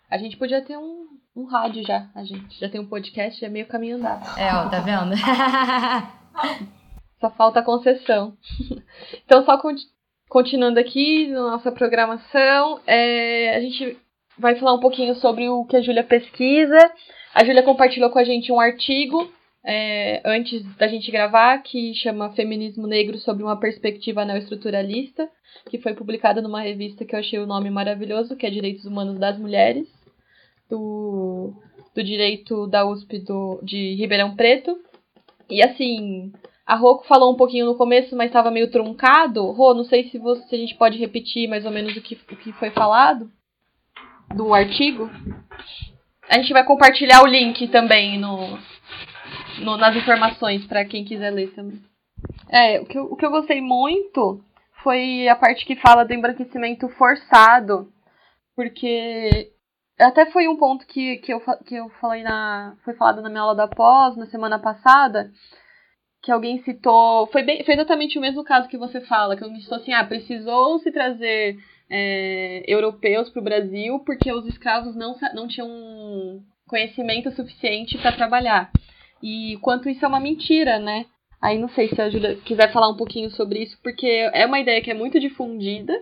A gente podia ter um, um rádio já, a gente. Já tem um podcast, já é meio caminho andado. É, ó, tá vendo? só falta a concessão. então, só continuando aqui na nossa programação, é, a gente vai falar um pouquinho sobre o que a Júlia pesquisa a Júlia compartilhou com a gente um artigo é, antes da gente gravar que chama Feminismo Negro sobre uma perspectiva neoestruturalista, que foi publicada numa revista que eu achei o nome maravilhoso, que é Direitos Humanos das Mulheres, do, do direito da USP do, de Ribeirão Preto. E assim, a Rô falou um pouquinho no começo, mas estava meio truncado. Rô, não sei se, você, se a gente pode repetir mais ou menos o que, o que foi falado do artigo. A gente vai compartilhar o link também no, no nas informações para quem quiser ler também. É, o que, eu, o que eu gostei muito foi a parte que fala do embranquecimento forçado, porque até foi um ponto que, que, eu, que eu falei na. Foi falado na minha aula da pós, na semana passada, que alguém citou. Foi, bem, foi exatamente o mesmo caso que você fala, que alguém citou assim, ah, precisou se trazer é, europeus para o Brasil porque os escravos não, não tinham conhecimento suficiente para trabalhar. E quanto isso é uma mentira, né? Aí não sei se a Júlia quiser falar um pouquinho sobre isso, porque é uma ideia que é muito difundida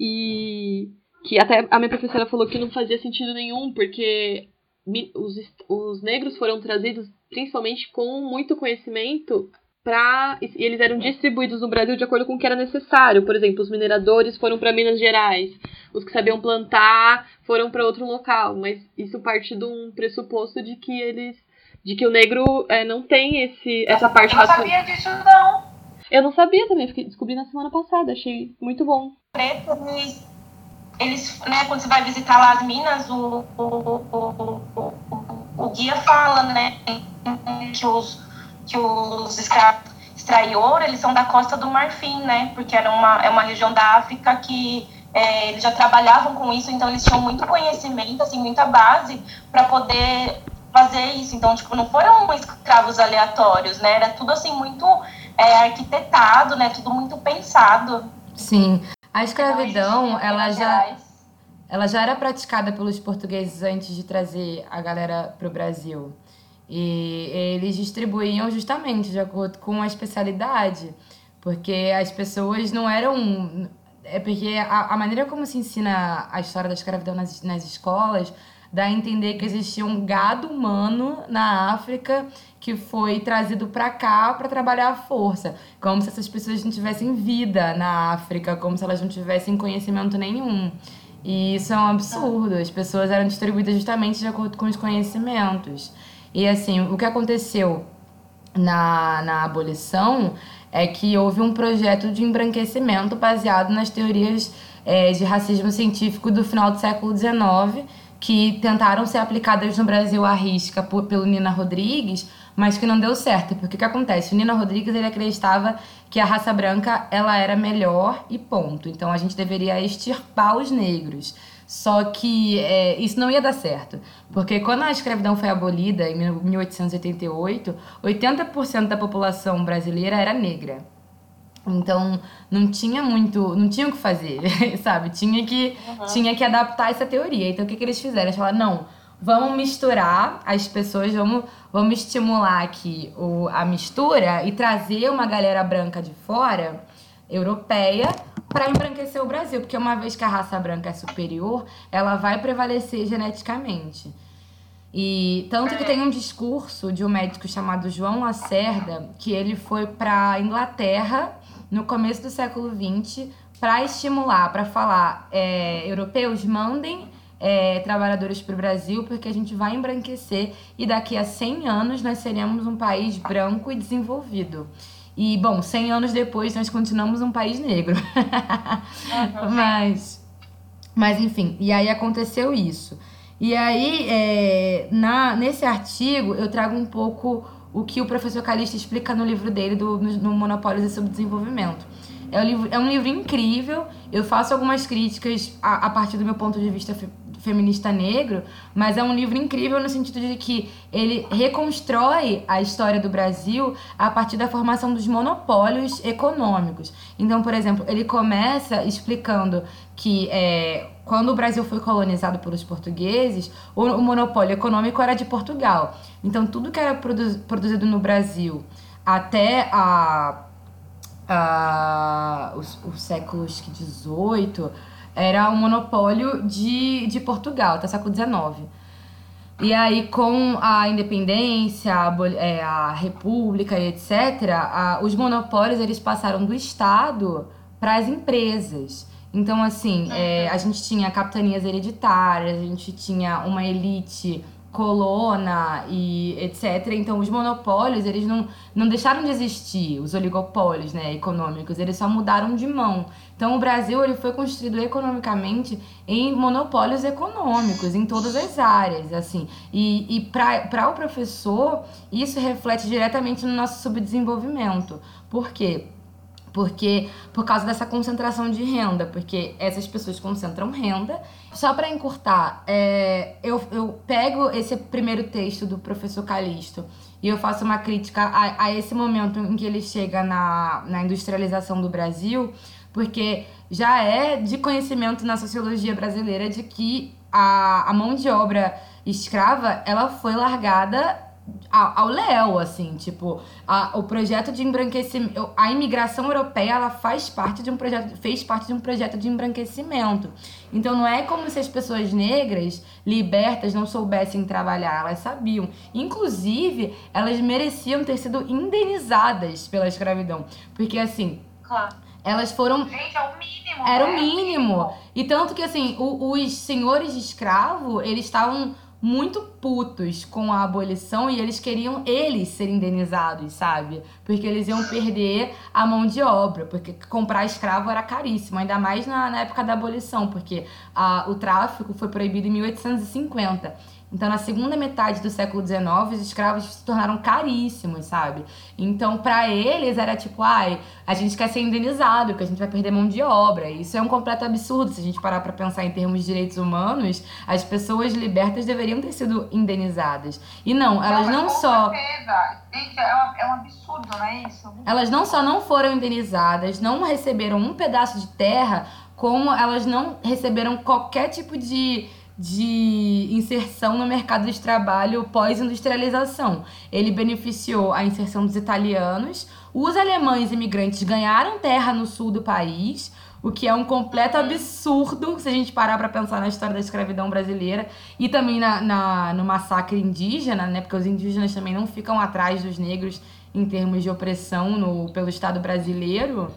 e que até a minha professora falou que não fazia sentido nenhum, porque os, os negros foram trazidos principalmente com muito conhecimento para e eles eram distribuídos no Brasil de acordo com o que era necessário. Por exemplo, os mineradores foram para Minas Gerais, os que sabiam plantar foram para outro local, mas isso parte de um pressuposto de que eles de que o negro é, não tem esse essa parte Eu não sabia disso não. Eu não sabia também, fiquei, descobri na semana passada, achei muito bom. Eles, eles né, quando você vai visitar lá as minas, o, o, o, o, o guia fala, né, que os que os ouro, eles são da costa do Marfim, né? Porque era uma, é uma região da África que é, eles já trabalhavam com isso, então eles tinham muito conhecimento, assim, muita base para poder fazer isso. Então, tipo, não foram escravos aleatórios, né? Era tudo assim muito é, arquitetado, né? Tudo muito pensado. Sim. A escravidão, então, ela já ela já era praticada pelos portugueses antes de trazer a galera para o Brasil. E eles distribuíam justamente de acordo com a especialidade, porque as pessoas não eram. É porque a, a maneira como se ensina a história da escravidão nas, nas escolas dá a entender que existia um gado humano na África que foi trazido para cá para trabalhar à força, como se essas pessoas não tivessem vida na África, como se elas não tivessem conhecimento nenhum. E isso é um absurdo. As pessoas eram distribuídas justamente de acordo com os conhecimentos. E assim, o que aconteceu na, na abolição é que houve um projeto de embranquecimento baseado nas teorias é, de racismo científico do final do século XIX, que tentaram ser aplicadas no Brasil à risca por, pelo Nina Rodrigues, mas que não deu certo. Porque o que acontece? O Nina Rodrigues ele acreditava que a raça branca ela era melhor e ponto. Então a gente deveria extirpar os negros. Só que é, isso não ia dar certo. Porque quando a escravidão foi abolida em 1888, 80% da população brasileira era negra. Então, não tinha muito, não tinha o que fazer, sabe? Tinha que, uhum. tinha que adaptar essa teoria. Então, o que, que eles fizeram? Eles falaram, não, vamos misturar as pessoas, vamos, vamos estimular aqui o, a mistura e trazer uma galera branca de fora, europeia, para embranquecer o Brasil. Porque uma vez que a raça branca é superior, ela vai prevalecer geneticamente. E tanto que tem um discurso de um médico chamado João Lacerda, que ele foi para Inglaterra no começo do século XX para estimular, para falar, é, europeus mandem é, trabalhadores para o Brasil, porque a gente vai embranquecer e daqui a 100 anos nós seremos um país branco e desenvolvido. E, bom, 100 anos depois nós continuamos um país negro. Uhum. mas, mas, enfim, e aí aconteceu isso. E aí, é, na, nesse artigo, eu trago um pouco o que o professor Calista explica no livro dele, do, no, no Monopólios e Subdesenvolvimento. É um, livro, é um livro incrível, eu faço algumas críticas a, a partir do meu ponto de vista feminista negro, mas é um livro incrível no sentido de que ele reconstrói a história do Brasil a partir da formação dos monopólios econômicos. Então, por exemplo, ele começa explicando que é, quando o Brasil foi colonizado pelos portugueses, o, o monopólio econômico era de Portugal. Então, tudo que era produ produzido no Brasil até a, os, os séculos XVIII era um monopólio de, de Portugal, até século XIX. E aí, com a independência, a, é, a república e etc., a, os monopólios eles passaram do Estado para as empresas. Então, assim, é, a gente tinha capitanias hereditárias, a gente tinha uma elite colona e etc. Então, os monopólios, eles não, não deixaram de existir, os oligopólios né, econômicos, eles só mudaram de mão. Então, o Brasil ele foi construído economicamente em monopólios econômicos, em todas as áreas, assim. E, e para o professor, isso reflete diretamente no nosso subdesenvolvimento. Por quê? Porque por causa dessa concentração de renda, porque essas pessoas concentram renda. Só para encurtar, é, eu, eu pego esse primeiro texto do professor Calixto e eu faço uma crítica a, a esse momento em que ele chega na, na industrialização do Brasil, porque já é de conhecimento na sociologia brasileira de que a, a mão de obra escrava ela foi largada ao léu, assim, tipo, a, o projeto de embranquecimento, a imigração europeia, ela faz parte de um projeto, fez parte de um projeto de embranquecimento. Então não é como se as pessoas negras, libertas, não soubessem trabalhar, elas sabiam. Inclusive, elas mereciam ter sido indenizadas pela escravidão, porque assim, claro. elas foram Gente, é o mínimo. Era né? o mínimo. E tanto que assim, o, os senhores de escravo, eles estavam muito putos com a abolição e eles queriam eles serem indenizados, sabe? Porque eles iam perder a mão de obra, porque comprar escravo era caríssimo, ainda mais na, na época da abolição, porque a, o tráfico foi proibido em 1850. Então, na segunda metade do século XIX, os escravos se tornaram caríssimos, sabe? Então, para eles era tipo, ai, a gente quer ser indenizado, porque a gente vai perder mão de obra. Isso é um completo absurdo. Se a gente parar para pensar em termos de direitos humanos, as pessoas libertas deveriam ter sido indenizadas. E não, elas não, não só. Gente, é, é um absurdo, não é isso? Elas não só não foram indenizadas, não receberam um pedaço de terra, como elas não receberam qualquer tipo de de inserção no mercado de trabalho pós-industrialização. Ele beneficiou a inserção dos italianos. Os alemães imigrantes ganharam terra no sul do país, o que é um completo absurdo se a gente parar para pensar na história da escravidão brasileira e também na, na, no massacre indígena, né? Porque os indígenas também não ficam atrás dos negros em termos de opressão no, pelo Estado brasileiro.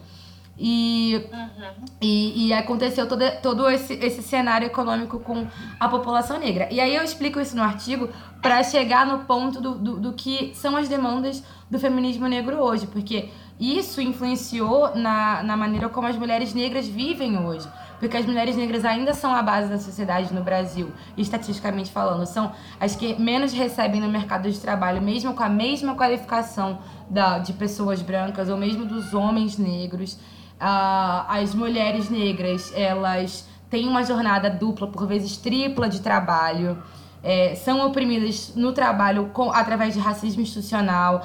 E, uhum. e, e, aconteceu todo, todo esse, esse cenário econômico com a população negra. E aí eu explico isso no artigo para chegar no ponto do, do, do, que são as demandas do feminismo negro hoje, porque isso influenciou na, na maneira como as mulheres negras vivem hoje. porque as mulheres negras ainda são a base da sociedade no Brasil, estatisticamente falando, são as que menos recebem no mercado de trabalho, mesmo com a mesma qualificação da, de pessoas brancas ou mesmo dos homens negros. Uh, as mulheres negras, elas têm uma jornada dupla, por vezes tripla de trabalho é, são oprimidas no trabalho com, através de racismo institucional,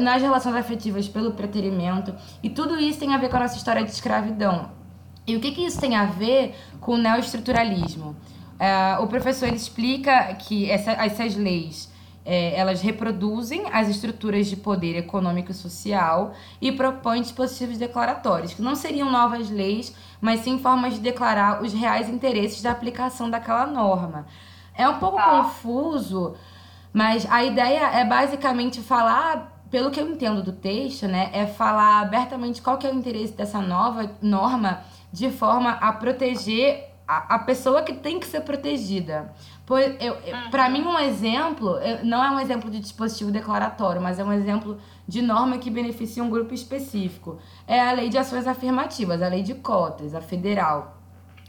nas relações afetivas pelo preterimento, e tudo isso tem a ver com a nossa história de escravidão. E o que, que isso tem a ver com o neoestruturalismo? É, o professor explica que essa, essas leis é, elas reproduzem as estruturas de poder econômico e social e propõem dispositivos declaratórios, que não seriam novas leis, mas sim formas de declarar os reais interesses da aplicação daquela norma. É um pouco tá. confuso, mas a ideia é basicamente falar, pelo que eu entendo do texto, né, é falar abertamente qual que é o interesse dessa nova norma de forma a proteger a, a pessoa que tem que ser protegida. Pois eu, eu uhum. para mim um exemplo, não é um exemplo de dispositivo declaratório, mas é um exemplo de norma que beneficia um grupo específico. É a lei de ações afirmativas, a lei de cotas, a federal.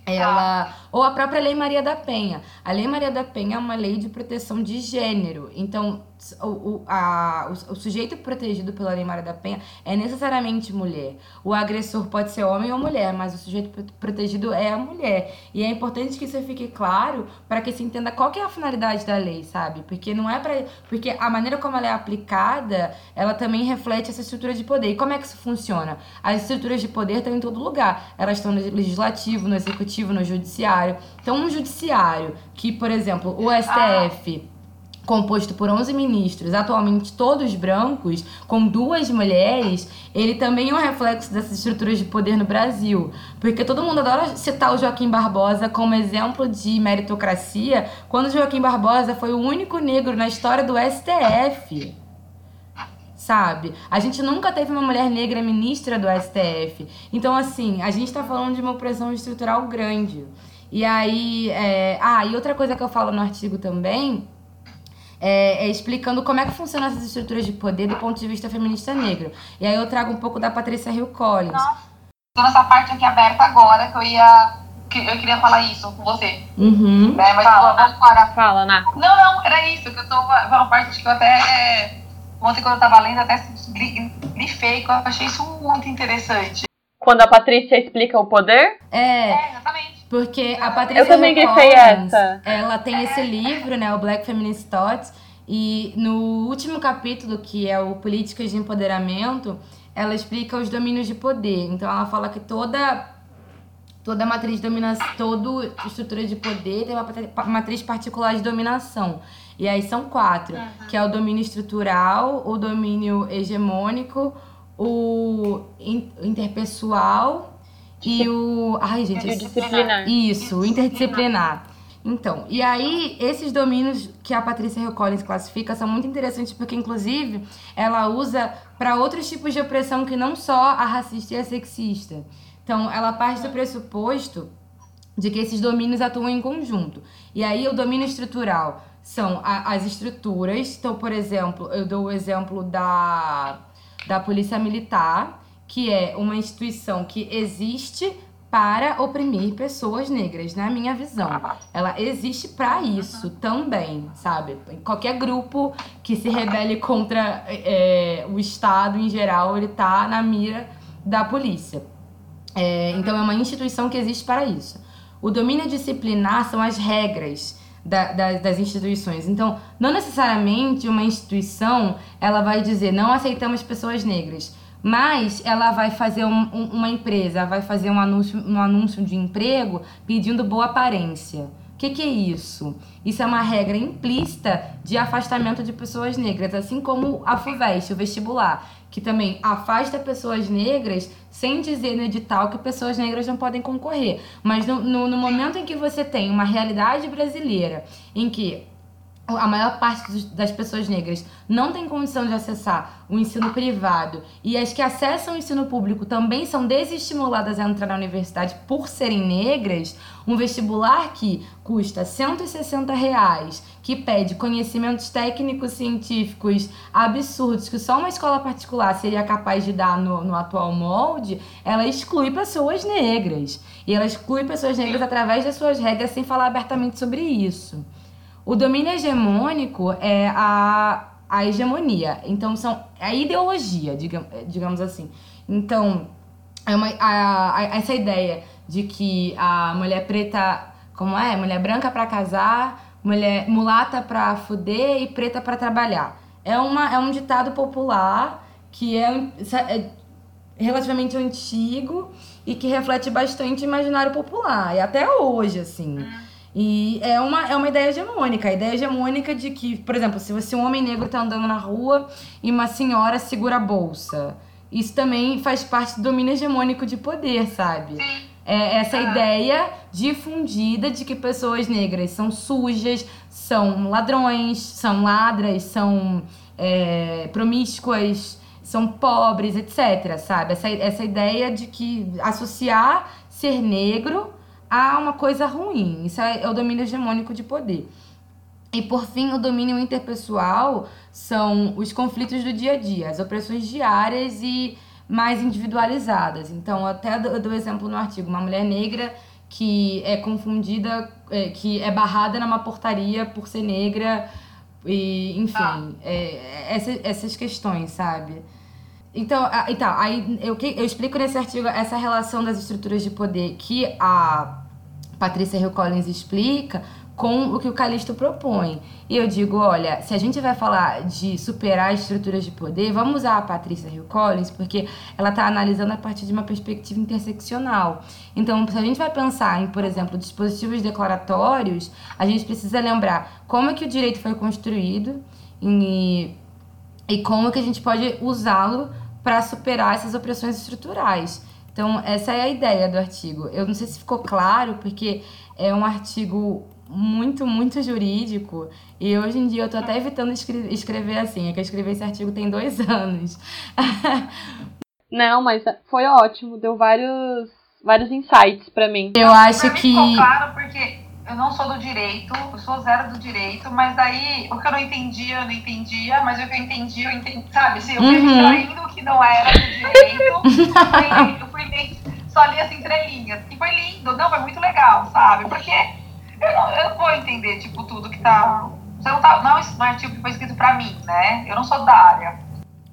Ela, ou a própria Lei Maria da Penha. A Lei Maria da Penha é uma lei de proteção de gênero. Então, o, o, a, o, o, sujeito protegido pela Lei Maria da Penha é necessariamente mulher. O agressor pode ser homem ou mulher, mas o sujeito protegido é a mulher. E é importante que isso fique claro para que se entenda qual que é a finalidade da lei, sabe? Porque não é para porque a maneira como ela é aplicada, ela também reflete essa estrutura de poder. E como é que isso funciona? As estruturas de poder estão em todo lugar. Elas estão no legislativo, no executivo, no judiciário. Então, um judiciário que, por exemplo, o STF composto por 11 ministros, atualmente todos brancos, com duas mulheres, ele também é um reflexo dessas estruturas de poder no Brasil. Porque todo mundo adora citar o Joaquim Barbosa como exemplo de meritocracia, quando Joaquim Barbosa foi o único negro na história do STF. Sabe? A gente nunca teve uma mulher negra ministra do STF. Então, assim, a gente tá falando de uma opressão estrutural grande. E aí, é... ah, e outra coisa que eu falo no artigo também é, é, explicando como é que funcionam essas estruturas de poder do ponto de vista feminista negro. E aí eu trago um pouco da Patrícia Hill Collins. Nossa, tô nessa parte aqui aberta agora, que eu ia. Que eu queria falar isso com você. Uhum. Né? Mas Fala, vamos parar. Fala, Ná. Não, não, era isso, que eu tô. Foi uma parte que eu até. É, ontem, quando eu tava lendo, até grifei, que eu achei isso muito interessante. Quando a Patrícia explica o poder? É. É, exatamente. Porque a Patrícia Eu também grifei essa. Ela tem esse livro, né, o Black Feminist Thoughts, e no último capítulo, que é o Políticas de Empoderamento, ela explica os domínios de poder. Então ela fala que toda toda matriz de dominação, toda estrutura de poder tem uma matriz particular de dominação. E aí são quatro, uhum. que é o domínio estrutural, o domínio hegemônico, o interpessoal e o. Ai, gente. Interdisciplinar. Isso, interdisciplinar. Então, e aí, esses domínios que a Patrícia Hill Collins classifica são muito interessantes porque, inclusive, ela usa para outros tipos de opressão que não só a racista e a sexista. Então, ela parte do pressuposto de que esses domínios atuam em conjunto. E aí, o domínio estrutural são a, as estruturas. Então, por exemplo, eu dou o exemplo da, da Polícia Militar, que é uma instituição que existe para oprimir pessoas negras, na minha visão. Ela existe para isso também, sabe? Qualquer grupo que se rebele contra é, o Estado em geral, ele tá na mira da polícia. É, então é uma instituição que existe para isso. O domínio disciplinar são as regras da, da, das instituições. Então, não necessariamente uma instituição ela vai dizer não aceitamos pessoas negras mas ela vai fazer um, um, uma empresa, vai fazer um anúncio, um anúncio de emprego pedindo boa aparência. O que, que, é isso? Isso é uma regra implícita de afastamento de pessoas negras, assim como a FUVEST, o vestibular, que também afasta pessoas negras sem dizer no edital que pessoas negras não podem concorrer. Mas no, no, no momento em que você tem uma realidade brasileira em que a maior parte das pessoas negras não tem condição de acessar o ensino privado e as que acessam o ensino público também são desestimuladas a entrar na universidade por serem negras, um vestibular que custa 160 reais, que pede conhecimentos técnicos científicos absurdos que só uma escola particular seria capaz de dar no, no atual molde, ela exclui pessoas negras. E ela exclui pessoas negras através das suas regras sem falar abertamente sobre isso. O domínio hegemônico é a, a hegemonia. Então, são a ideologia, digamos, digamos assim. Então, é uma, a, a, essa ideia de que a mulher preta, como é? Mulher branca para casar, mulher mulata para fuder e preta para trabalhar. É, uma, é um ditado popular que é, é relativamente antigo e que reflete bastante o imaginário popular. E até hoje, assim. Uhum. E é uma, é uma ideia hegemônica. A ideia hegemônica de que, por exemplo, se você, um homem negro está andando na rua e uma senhora segura a bolsa. Isso também faz parte do domínio hegemônico de poder, sabe? É essa ideia difundida de que pessoas negras são sujas, são ladrões, são ladras, são é, promíscuas, são pobres, etc, sabe? Essa, essa ideia de que associar ser negro há uma coisa ruim. Isso é, é o domínio hegemônico de poder. E por fim, o domínio interpessoal são os conflitos do dia a dia, as opressões diárias e mais individualizadas. Então, até eu dou exemplo no artigo, uma mulher negra que é confundida, é, que é barrada numa portaria por ser negra, e enfim, ah. é, essa, essas questões, sabe? Então, então aí eu, eu explico nesse artigo essa relação das estruturas de poder que a Patrícia Hill Collins explica com o que o Calixto propõe. E eu digo, olha, se a gente vai falar de superar estruturas de poder, vamos usar a Patrícia Hill Collins, porque ela está analisando a partir de uma perspectiva interseccional. Então, se a gente vai pensar em, por exemplo, dispositivos declaratórios, a gente precisa lembrar como é que o direito foi construído e, e como é que a gente pode usá-lo para superar essas opressões estruturais. Então, essa é a ideia do artigo. Eu não sei se ficou claro, porque é um artigo muito, muito jurídico. E hoje em dia eu tô até evitando escrever assim. É que eu escrevi esse artigo tem dois anos. Não, mas foi ótimo. Deu vários, vários insights para mim. Eu acho que. Ficou claro porque eu não sou do direito, eu sou zero do direito, mas daí o que eu não entendia, eu não entendia, mas o que eu entendi, eu entendi, sabe? Assim, eu fui uhum. extraindo o que não era do direito, eu fui meio só ali as entrelinhas. E foi lindo, não, foi muito legal, sabe? Porque eu não, eu não vou entender, tipo, tudo que tá. Você não, tá, não é um artigo que foi escrito pra mim, né? Eu não sou da área.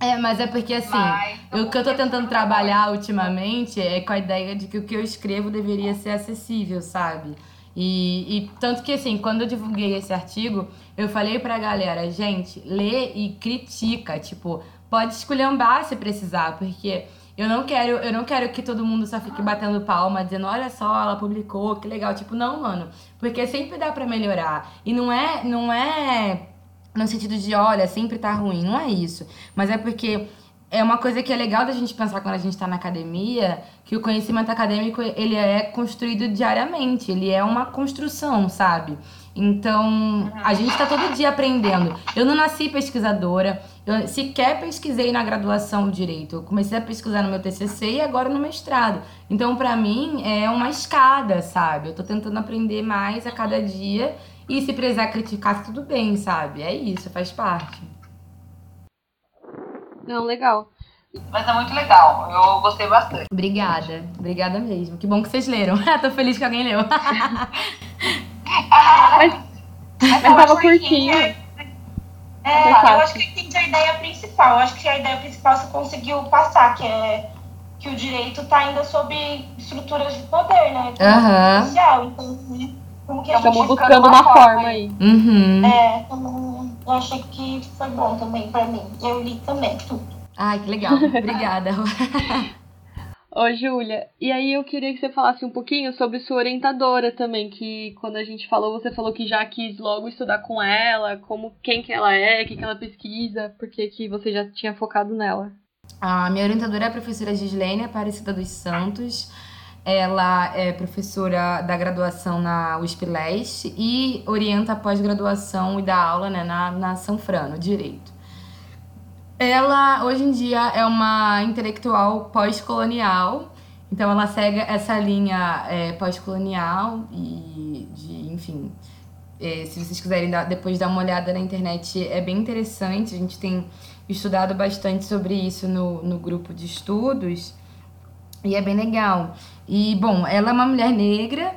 É, mas é porque assim, mas, o que eu tô tentando trabalhar ultimamente é com a ideia de que o que eu escrevo deveria ser acessível, sabe? E, e, tanto que assim, quando eu divulguei esse artigo, eu falei pra galera, gente, lê e critica, tipo, pode esculhambar se precisar, porque eu não quero, eu não quero que todo mundo só fique batendo palma, dizendo, olha só, ela publicou, que legal. Tipo, não, mano, porque sempre dá para melhorar. E não é, não é no sentido de, olha, sempre tá ruim, não é isso. Mas é porque é uma coisa que é legal da gente pensar quando a gente está na academia, que o conhecimento acadêmico ele é construído diariamente, ele é uma construção, sabe? Então, a gente está todo dia aprendendo. Eu não nasci pesquisadora, eu sequer pesquisei na graduação direito. Eu comecei a pesquisar no meu TCC e agora no mestrado. Então, para mim, é uma escada, sabe? Eu tô tentando aprender mais a cada dia e se precisar criticar, tudo bem, sabe? É isso, faz parte. Não, legal. Mas é muito legal, eu gostei bastante. Obrigada, obrigada mesmo. Que bom que vocês leram. Tô feliz que alguém leu. ah, mas, mas tava curtinho. É, é eu acho que entendi a ideia principal. Eu acho que a ideia principal você conseguiu passar, que é que o direito tá ainda sob estruturas de poder, né? Uhum. Social, então, né? Como que Estamos buscando uma, uma forma aí. Uhum. É, então, eu achei que foi bom também pra mim. Eu li também tudo. Ai, que legal. Obrigada. Ô, Júlia, e aí eu queria que você falasse um pouquinho sobre sua orientadora também, que quando a gente falou, você falou que já quis logo estudar com ela, como quem que ela é, o que, que ela pesquisa, porque que você já tinha focado nela. A minha orientadora é a professora Gislene Aparecida dos Santos. Ela é professora da graduação na USP Leste e orienta a pós-graduação e dá aula né, na, na São Frano, Direito. Ela, hoje em dia, é uma intelectual pós-colonial, então ela segue essa linha é, pós-colonial e de, enfim, é, se vocês quiserem dar, depois dar uma olhada na internet, é bem interessante. A gente tem estudado bastante sobre isso no, no grupo de estudos e é bem legal. E, bom, ela é uma mulher negra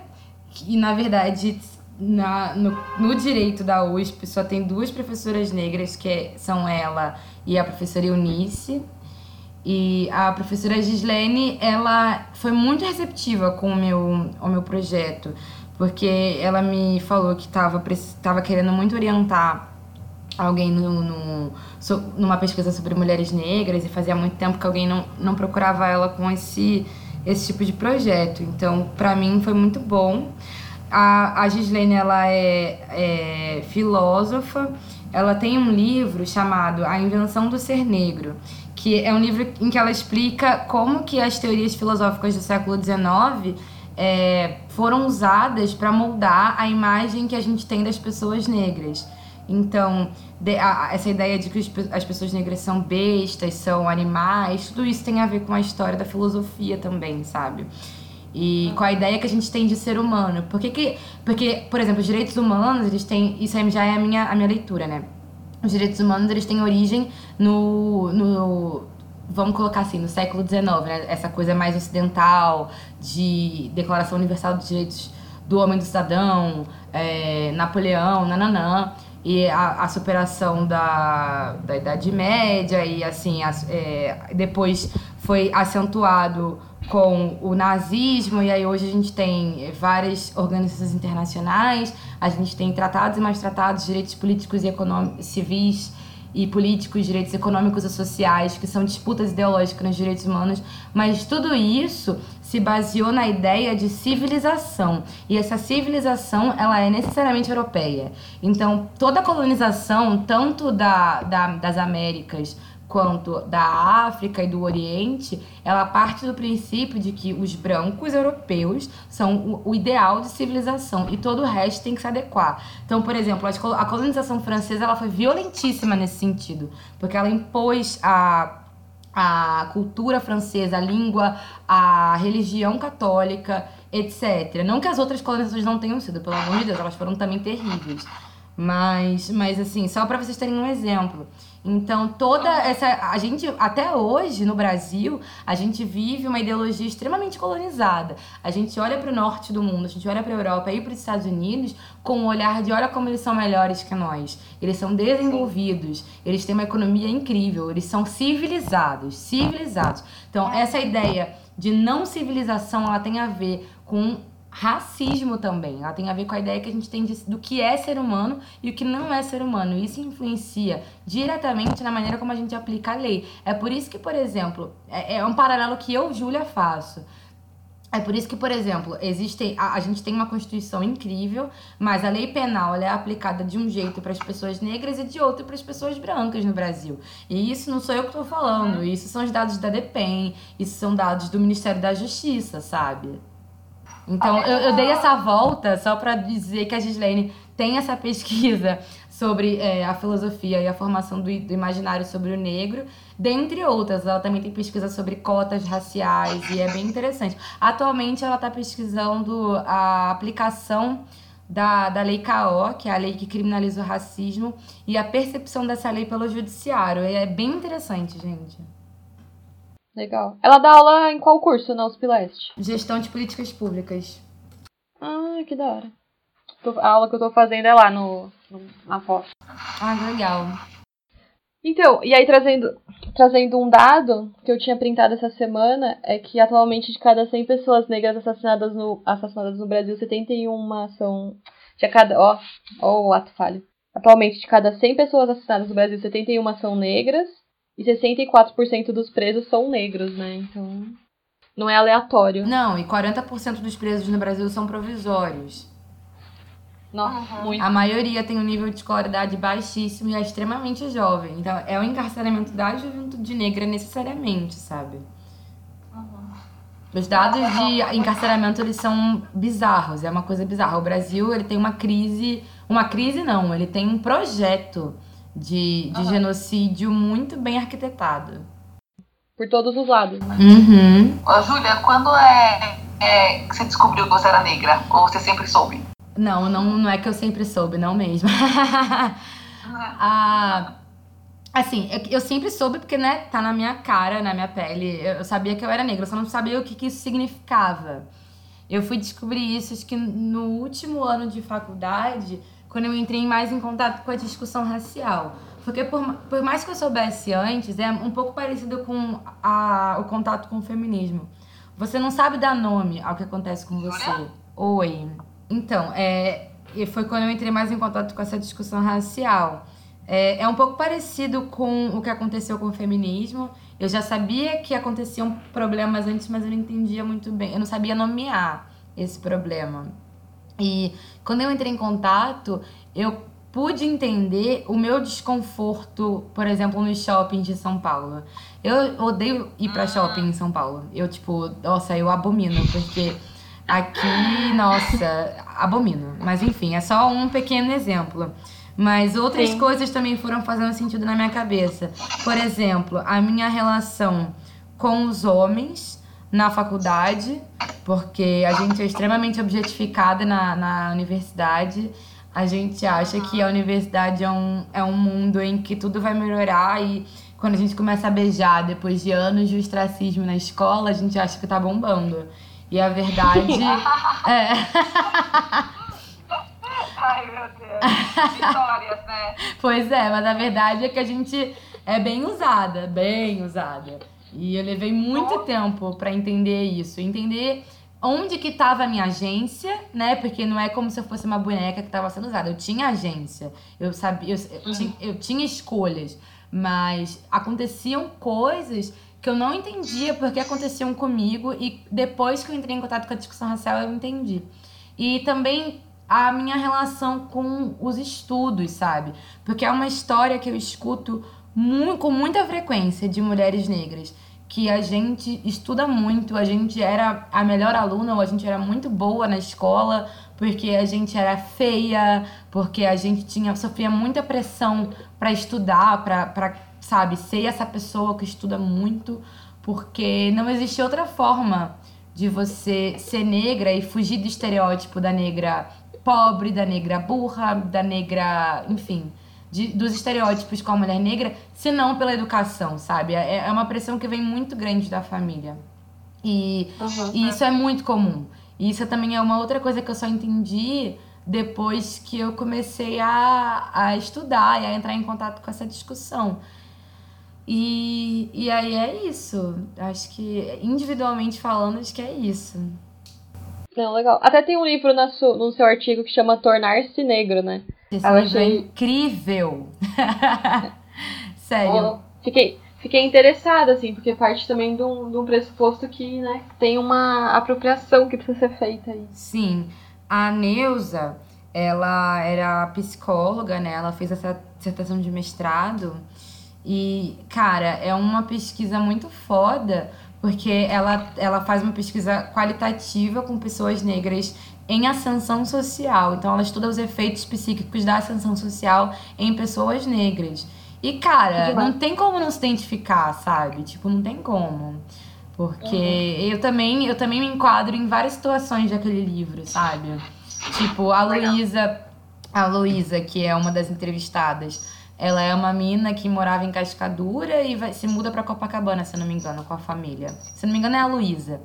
e, na verdade, na, no, no direito da USP só tem duas professoras negras, que é, são ela e a professora Eunice. E a professora Gislene, ela foi muito receptiva com o meu, o meu projeto porque ela me falou que estava tava querendo muito orientar alguém no, no, numa pesquisa sobre mulheres negras e fazia muito tempo que alguém não, não procurava ela com esse, esse tipo de projeto. Então, para mim, foi muito bom. A, a Gislene, ela é, é filósofa, ela tem um livro chamado A Invenção do Ser Negro, que é um livro em que ela explica como que as teorias filosóficas do século XIX é, foram usadas para moldar a imagem que a gente tem das pessoas negras. Então, de, a, essa ideia de que as pessoas negras são bestas, são animais, tudo isso tem a ver com a história da filosofia também, sabe? E com a ideia que a gente tem de ser humano. Por que, que porque, por exemplo, os direitos humanos, eles têm. Isso já é a minha, a minha leitura, né? Os direitos humanos, eles têm origem no, no vamos colocar assim, no século XIX, né? Essa coisa mais ocidental, de Declaração Universal dos Direitos do Homem e do Cidadão, é, Napoleão, nananã, e a, a, superação da, da Idade Média, e assim, é, depois foi acentuado com o nazismo, e aí hoje a gente tem várias organizações internacionais, a gente tem tratados e mais tratados, direitos políticos e econômicos, civis, e políticos, direitos econômicos e sociais, que são disputas ideológicas nos direitos humanos, mas tudo isso se baseou na ideia de civilização. E essa civilização, ela é necessariamente europeia. Então, toda a colonização, tanto da, da das Américas quanto da África e do Oriente, ela parte do princípio de que os brancos europeus são o, o ideal de civilização e todo o resto tem que se adequar. Então, por exemplo, a colonização francesa ela foi violentíssima nesse sentido, porque ela impôs a a cultura francesa, a língua, a religião católica, etc. Não que as outras colonizações não tenham sido, pelo amor de Deus, elas foram também terríveis. Mas, mas assim, só para vocês terem um exemplo. Então, toda essa. A gente, até hoje, no Brasil, a gente vive uma ideologia extremamente colonizada. A gente olha para o norte do mundo, a gente olha para a Europa e para os Estados Unidos com um olhar de olha como eles são melhores que nós. Eles são desenvolvidos, eles têm uma economia incrível, eles são civilizados. Civilizados. Então, essa ideia de não civilização, ela tem a ver com racismo também. Ela tem a ver com a ideia que a gente tem de, do que é ser humano e o que não é ser humano. Isso influencia diretamente na maneira como a gente aplica a lei. É por isso que, por exemplo, é, é um paralelo que eu, Júlia, faço. É por isso que, por exemplo, existe a, a, gente tem uma constituição incrível, mas a lei penal é aplicada de um jeito para as pessoas negras e de outro para as pessoas brancas no Brasil. E isso não sou eu que estou falando, isso são os dados da DEPEN, isso são dados do Ministério da Justiça, sabe? Então, eu, eu dei essa volta só para dizer que a Gislaine tem essa pesquisa sobre é, a filosofia e a formação do, do, imaginário sobre o negro, dentre outras. Ela também tem pesquisa sobre cotas raciais e é bem interessante. Atualmente, ela está pesquisando a aplicação da, da Lei KO, que é a lei que criminaliza o racismo, e a percepção dessa lei pelo judiciário. E é bem interessante, gente. Legal. Ela dá aula em qual curso na USP Leste? Gestão de Políticas Públicas. Ah, que da hora. A aula que eu tô fazendo é lá no, no na pós. Ah, legal. Então, e aí trazendo, trazendo um dado que eu tinha printado essa semana, é que atualmente de cada 100 pessoas negras assassinadas no, assassinadas no Brasil, 71 são... De cada... Ó, ó o ato falho. Atualmente, de cada 100 pessoas assassinadas no Brasil, 71 são negras e 64% dos presos são negros, né? Então. Não é aleatório. Não, e 40% dos presos no Brasil são provisórios. Nossa, muito. A maioria tem um nível de escolaridade baixíssimo e é extremamente jovem. Então, é o encarceramento da juventude negra necessariamente, sabe? Os dados de encarceramento, eles são bizarros, é uma coisa bizarra. O Brasil, ele tem uma crise, uma crise não, ele tem um projeto de, de uhum. genocídio muito bem arquitetado. Por todos os lados, né? Uhum. Ô, Júlia, quando é, é que você descobriu que você era negra? Ou você sempre soube? Não, não, não é que eu sempre soube, não mesmo. ah, Assim, eu sempre soube porque, né, tá na minha cara, na minha pele. Eu sabia que eu era negra, eu só não sabia o que, que isso significava. Eu fui descobrir isso, acho que no último ano de faculdade, quando eu entrei mais em contato com a discussão racial. Porque por, por mais que eu soubesse antes, é um pouco parecido com a, o contato com o feminismo. Você não sabe dar nome ao que acontece com você. Oi. Então, é, foi quando eu entrei mais em contato com essa discussão racial. É, é um pouco parecido com o que aconteceu com o feminismo. Eu já sabia que aconteciam problemas antes, mas eu não entendia muito bem. Eu não sabia nomear esse problema. E quando eu entrei em contato, eu pude entender o meu desconforto, por exemplo, nos shoppings de São Paulo. Eu odeio ir para shopping em São Paulo. Eu, tipo, nossa, eu abomino, porque aqui, nossa, abomino. Mas enfim, é só um pequeno exemplo. Mas outras Sim. coisas também foram fazendo sentido na minha cabeça. Por exemplo, a minha relação com os homens na faculdade, porque a gente é extremamente objetificada na, na universidade. A gente acha que a universidade é um, é um mundo em que tudo vai melhorar e quando a gente começa a beijar depois de anos de ostracismo na escola, a gente acha que tá bombando. E a verdade é. Ai, meu Deus. Vitórias, né? Pois é, mas a verdade é que a gente é bem usada, bem usada. E eu levei muito oh. tempo para entender isso, entender onde que estava a minha agência, né? Porque não é como se eu fosse uma boneca que estava sendo usada. Eu tinha agência, eu sabia, eu, eu, tinha, uhum. eu tinha escolhas, mas aconteciam coisas que eu não entendia porque aconteciam comigo e depois que eu entrei em contato com a discussão racial eu entendi. E também a minha relação com os estudos, sabe? Porque é uma história que eu escuto muito, com muita frequência de mulheres negras. Que a gente estuda muito, a gente era a melhor aluna, ou a gente era muito boa na escola, porque a gente era feia, porque a gente tinha sofria muita pressão para estudar, para, sabe, ser essa pessoa que estuda muito, porque não existe outra forma de você ser negra e fugir do estereótipo da negra pobre, da negra burra, da negra, enfim, de, dos estereótipos com a mulher negra, se não pela educação, sabe? É, é uma pressão que vem muito grande da família. E, uhum. e isso é muito comum. E isso também é uma outra coisa que eu só entendi depois que eu comecei a, a estudar e a entrar em contato com essa discussão. E, e aí é isso. Acho que, individualmente falando, acho que é isso. Não, legal. Até tem um livro na no seu artigo que chama Tornar-se Negro, né? Esse Eu é achei... é incrível. Sério. fiquei, fiquei interessada, assim, porque parte também de um, de um pressuposto que, né, tem uma apropriação que precisa ser feita aí. Sim. A Neuza, ela era psicóloga, né? Ela fez essa dissertação de mestrado. E, cara, é uma pesquisa muito foda porque ela, ela faz uma pesquisa qualitativa com pessoas negras em ascensão social. Então, ela estuda os efeitos psíquicos da ascensão social em pessoas negras. E, cara, não tem como não se identificar, sabe? Tipo, não tem como. Porque uhum. eu, também, eu também me enquadro em várias situações daquele livro, sabe? Tipo, a Luísa, a Luísa, que é uma das entrevistadas, ela é uma mina que morava em Cascadura e vai, se muda para Copacabana, se não me engano, com a família. Se não me engano, é a Luísa.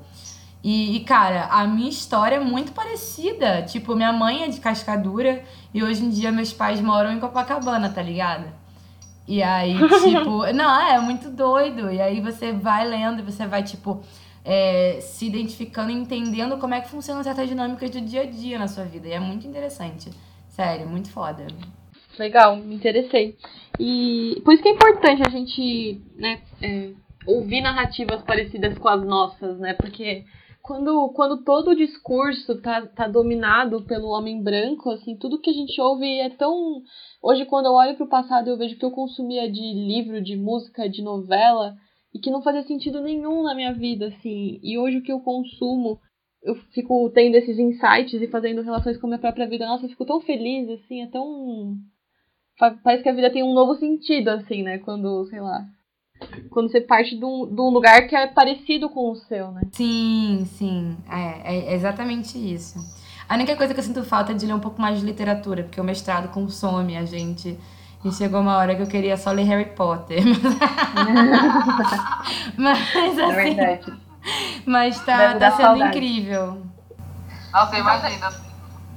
E, e, cara, a minha história é muito parecida. Tipo, minha mãe é de Cascadura e hoje em dia meus pais moram em Copacabana, tá ligado? E aí, tipo, não, é muito doido. E aí você vai lendo e você vai, tipo, é, se identificando, entendendo como é que funcionam certas dinâmicas do dia a dia na sua vida. E é muito interessante. Sério, muito foda. Legal, me interessei. E por isso que é importante a gente, né, é, ouvir narrativas parecidas com as nossas, né? Porque quando, quando todo o discurso tá, tá dominado pelo homem branco, assim, tudo que a gente ouve é tão. Hoje, quando eu olho para o passado, eu vejo que eu consumia de livro, de música, de novela, e que não fazia sentido nenhum na minha vida, assim. E hoje o que eu consumo, eu fico tendo esses insights e fazendo relações com a minha própria vida. Nossa, eu fico tão feliz, assim, é tão. Parece que a vida tem um novo sentido, assim, né? Quando, sei lá. Quando você parte de um, de um lugar que é parecido com o seu, né? Sim, sim. É, é exatamente isso. A única coisa que eu sinto falta é de ler um pouco mais de literatura, porque o mestrado consome a gente. E chegou uma hora que eu queria só ler Harry Potter. mas é assim. É verdade. Mas tá, tá sendo saudade. incrível. Nossa, imagina.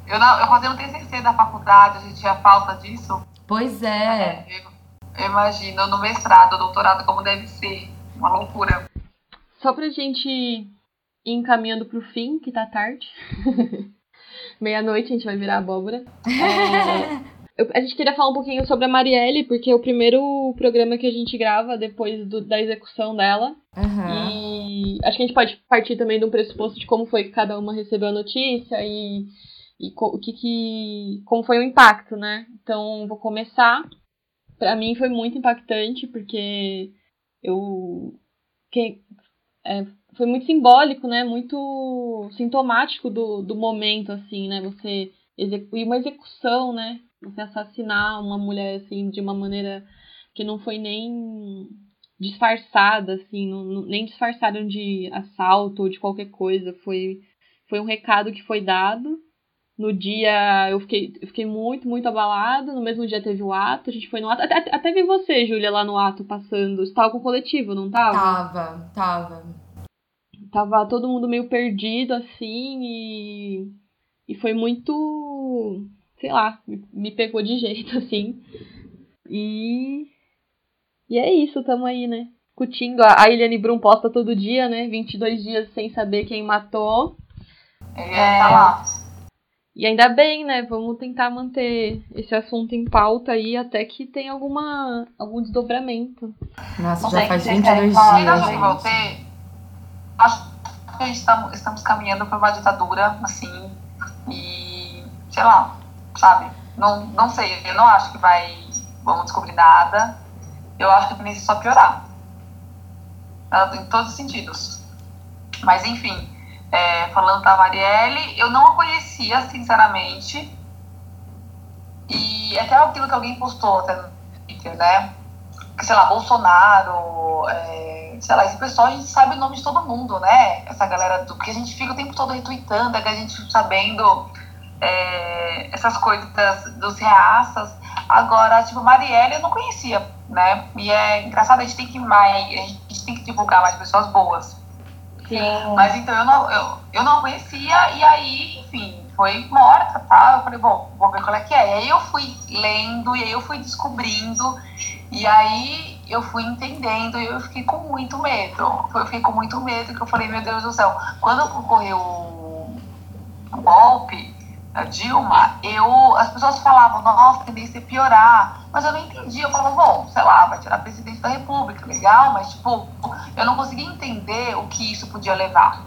Eu, não, eu fazendo TCC da faculdade, a gente tinha falta disso. Pois é. é eu, imagino, no mestrado, doutorado, como deve ser. Uma loucura. Só pra gente ir encaminhando pro fim, que tá tarde. Meia-noite a gente vai virar abóbora. É... Eu, a gente queria falar um pouquinho sobre a Marielle, porque é o primeiro programa que a gente grava depois do, da execução dela. Uhum. E acho que a gente pode partir também de um pressuposto de como foi que cada uma recebeu a notícia e, e o que, que como foi o impacto, né? Então, vou começar. Para mim foi muito impactante, porque eu. Que, é, foi muito simbólico, né? Muito sintomático do, do momento, assim, né? Você e uma execução, né? Você assassinar uma mulher assim de uma maneira que não foi nem disfarçada, assim, não, nem disfarçaram de assalto ou de qualquer coisa. Foi, foi um recado que foi dado. No dia eu fiquei, eu fiquei muito, muito abalada. No mesmo dia teve o ato, a gente foi no ato. Até, até vi você, Júlia, lá no ato passando. Você estava com o coletivo, não tava? Tava, tava. Tava todo mundo meio perdido, assim, e, e foi muito sei lá, me, pegou de jeito, assim. E. E é isso, tamo aí, né? Curtindo. A Eliane Brum posta todo dia, né? 22 dias sem saber quem matou. É, tá lá. E ainda bem, né? Vamos tentar manter esse assunto em pauta aí até que tenha alguma, algum desdobramento. Nossa, já faz 22 dias. Gente. Acho que estamos, estamos caminhando para uma ditadura, assim, e sei lá, sabe? Não, não sei, eu não acho que vai, vamos descobrir nada. Eu acho que a tendência é só piorar. Em todos os sentidos. Mas, enfim, é, falando da Marielle, eu não a conhecia, sinceramente. E até aquilo que alguém postou até no Twitter, né? Que, sei lá, Bolsonaro, é, sei lá, esse pessoal a gente sabe o nome de todo mundo, né? Essa galera, do, porque a gente fica o tempo todo retweetando, é a gente sabendo é, essas coisas das, dos reaças. Agora, tipo, Marielle eu não conhecia, né? E é engraçado, a gente tem que mais, a gente tem que divulgar mais pessoas boas. Sim. Mas então eu não, eu, eu não conhecia, e aí, enfim, foi morta, tá? Eu falei, bom, vou ver qual é que é. E aí eu fui lendo, e aí eu fui descobrindo, e aí eu fui entendendo, e eu fiquei com muito medo. Eu fiquei com muito medo, que eu falei, meu Deus do céu, quando ocorreu o golpe, a Dilma, eu, as pessoas falavam, nossa, tendência a piorar. Mas eu não entendi. Eu falava, bom, sei lá, vai tirar presidente da República, legal, mas, tipo, eu não conseguia entender o que isso podia levar.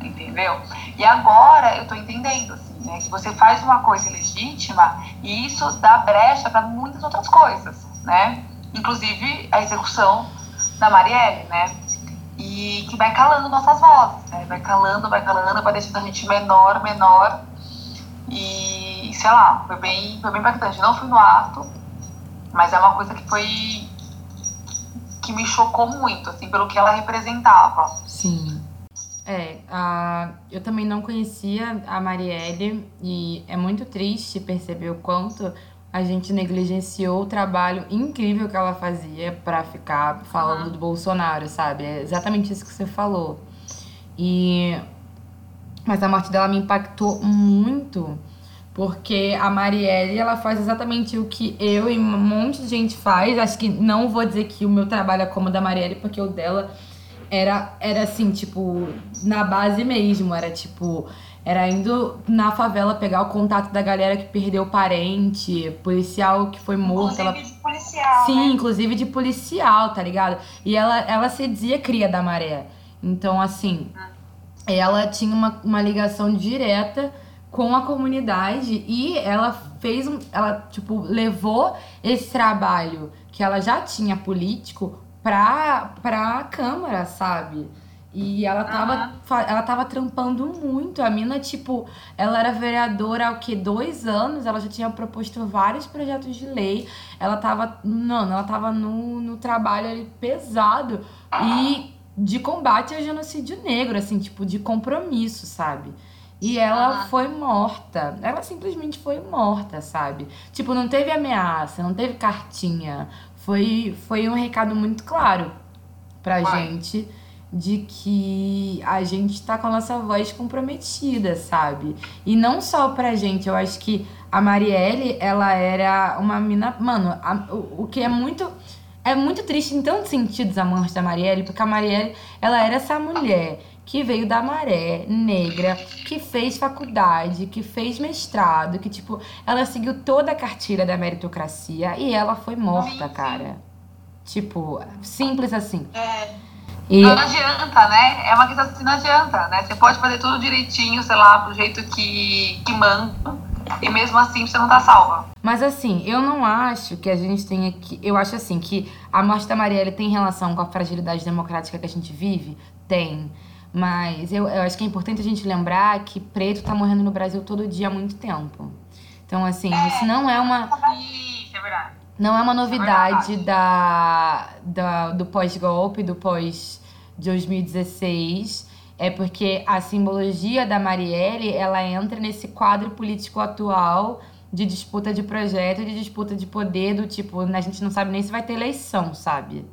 Entendeu? E agora eu tô entendendo, assim, né? Que você faz uma coisa legítima e isso dá brecha para muitas outras coisas, né? Inclusive a execução da Marielle, né? E que vai calando nossas vozes, né? Vai calando, vai calando, vai deixando a gente menor, menor e, sei lá, foi bem, foi bem impactante. Não fui no ato, mas é uma coisa que foi. que me chocou muito, assim, pelo que ela representava. Sim. É, a, eu também não conhecia a Marielle e é muito triste perceber o quanto a gente negligenciou o trabalho incrível que ela fazia para ficar falando uhum. do Bolsonaro, sabe? É exatamente isso que você falou. E mas a morte dela me impactou muito, porque a Marielle, ela faz exatamente o que eu e um monte de gente faz. Acho que não vou dizer que o meu trabalho é como o da Marielle, porque o dela era, era assim, tipo, na base mesmo. Era tipo, era indo na favela pegar o contato da galera que perdeu parente, policial que foi morto. Inclusive ela... de policial. Sim, né? inclusive de policial, tá ligado? E ela, ela se dizia cria da maré. Então, assim. Hum ela tinha uma, uma ligação direta com a comunidade e ela fez um, ela tipo levou esse trabalho que ela já tinha político pra, pra Câmara, sabe? E ela tava, uhum. ela tava trampando muito. A mina, tipo, ela era vereadora há o quê? Dois anos. Ela já tinha proposto vários projetos de lei. Ela tava. Não, ela tava no, no trabalho ali pesado. E de combate ao genocídio negro, assim, tipo, de compromisso, sabe? E ela uhum. foi morta. Ela simplesmente foi morta, sabe? Tipo, não teve ameaça, não teve cartinha. Foi, foi um recado muito claro pra gente de que a gente tá com a nossa voz comprometida, sabe? E não só pra gente, eu acho que a Marielle, ela era uma mina. Mano, a, o, o que é muito. É muito triste em tantos sentidos a morte da Marielle, porque a Marielle, ela era essa mulher que veio da maré, negra, que fez faculdade, que fez mestrado, que, tipo, ela seguiu toda a cartilha da meritocracia e ela foi morta, cara. Tipo, simples assim. É. E... Não adianta, né? É uma questão assim, não adianta, né? Você pode fazer tudo direitinho, sei lá, do jeito que, que manda, e mesmo assim você não tá salva. Mas assim, eu não acho que a gente tenha que. Eu acho assim que a morte da Marielle tem relação com a fragilidade democrática que a gente vive? Tem. Mas eu, eu acho que é importante a gente lembrar que preto tá morrendo no Brasil todo dia há muito tempo. Então, assim, é, isso não é uma. Isso, é verdade. Não é uma novidade é da, da, do pós-golpe, do pós 2016 é porque a simbologia da Marielle ela entra nesse quadro político atual de disputa de projeto, de disputa de poder, do tipo, a gente não sabe nem se vai ter eleição, sabe?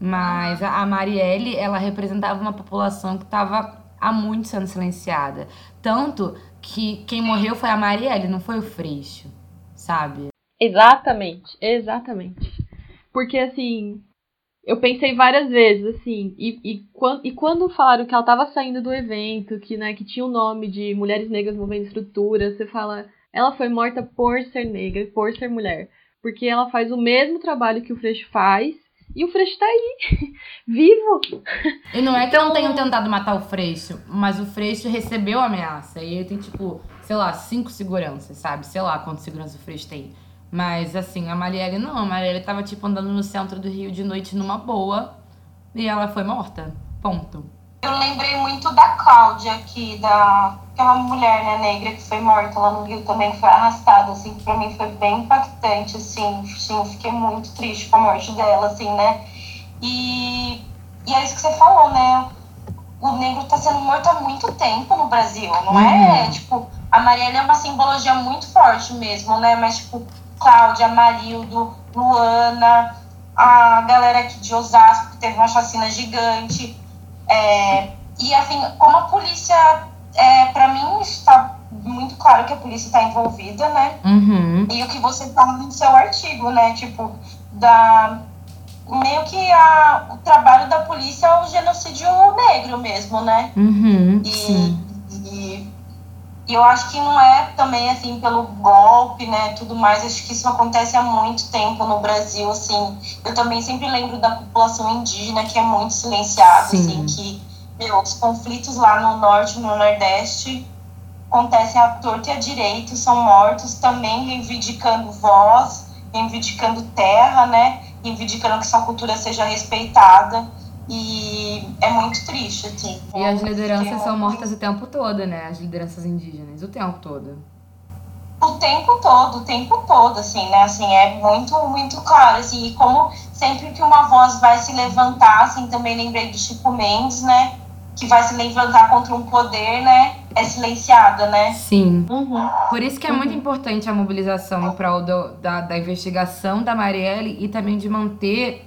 Mas a Marielle, ela representava uma população que estava há muito sendo silenciada. Tanto que quem morreu foi a Marielle, não foi o Freixo, sabe? Exatamente, exatamente. Porque assim, eu pensei várias vezes, assim, e, e, quando, e quando falaram que ela estava saindo do evento, que, né, que tinha o nome de Mulheres Negras Movendo Estrutura, você fala, ela foi morta por ser negra, por ser mulher. Porque ela faz o mesmo trabalho que o Freixo faz, e o Freixo tá aí, vivo. E não é que então... não tenham tentado matar o Freixo, mas o Freixo recebeu a ameaça. E ele tem, tipo, sei lá, cinco seguranças, sabe? Sei lá quantos seguranças o Freixo tem. Mas assim, a Marielle não. A Marielle tava tipo andando no centro do Rio de noite numa boa e ela foi morta. Ponto. Eu lembrei muito da Cláudia aqui, da aquela mulher né, negra que foi morta lá no Rio também, que foi arrastada, assim, que pra mim foi bem impactante, assim, sim, fiquei muito triste com a morte dela, assim, né? E, e é isso que você falou, né? O negro tá sendo morto há muito tempo no Brasil, não é? Uhum. Tipo, a Marielle é uma simbologia muito forte mesmo, né? Mas, tipo, Cláudia, Marildo, Luana, a galera aqui de Osasco, que teve uma chacina gigante. É, e assim, como a polícia, é, para mim, está muito claro que a polícia está envolvida, né? Uhum. E o que você fala no seu artigo, né? Tipo, da meio que a, o trabalho da polícia é o genocídio negro mesmo, né? Uhum, e, sim. E eu acho que não é também, assim, pelo golpe, né, tudo mais. Acho que isso acontece há muito tempo no Brasil, assim. Eu também sempre lembro da população indígena, que é muito silenciada, assim, que, meu, os conflitos lá no norte, no nordeste, acontecem à torta e à direita, são mortos também reivindicando voz, reivindicando terra, né, reivindicando que sua cultura seja respeitada. E é muito triste, assim. E as lideranças são mortas o tempo todo, né? As lideranças indígenas, o tempo todo. O tempo todo, o tempo todo, assim, né? Assim, é muito, muito claro, assim. E como sempre que uma voz vai se levantar, assim, também lembrei do Chico Mendes, né? Que vai se levantar contra um poder, né? É silenciada, né? Sim. Uhum. Por isso que é muito importante a mobilização em prol do, da, da investigação da Marielle e também de manter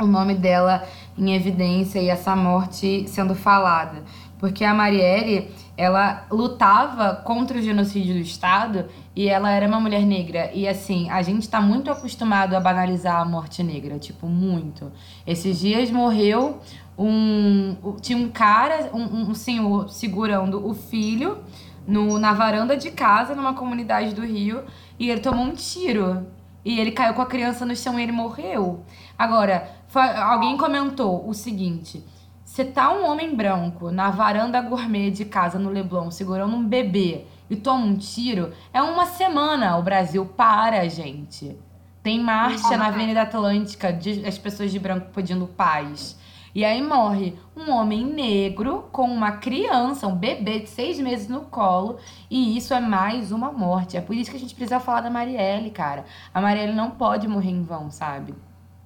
o nome dela em evidência e essa morte sendo falada. Porque a Marielle, ela lutava contra o genocídio do Estado e ela era uma mulher negra. E assim, a gente está muito acostumado a banalizar a morte negra, tipo, muito. Esses dias morreu um. Tinha um cara, um, um senhor segurando o filho no, na varanda de casa, numa comunidade do Rio, e ele tomou um tiro. E ele caiu com a criança no chão e ele morreu. Agora, alguém comentou o seguinte: você tá um homem branco na varanda gourmet de casa no Leblon segurando um bebê e toma um tiro, é uma semana o Brasil para, gente. Tem marcha na Avenida Atlântica, de, as pessoas de branco pedindo paz. E aí morre um homem negro com uma criança, um bebê de seis meses no colo. E isso é mais uma morte. É por isso que a gente precisa falar da Marielle, cara. A Marielle não pode morrer em vão, sabe?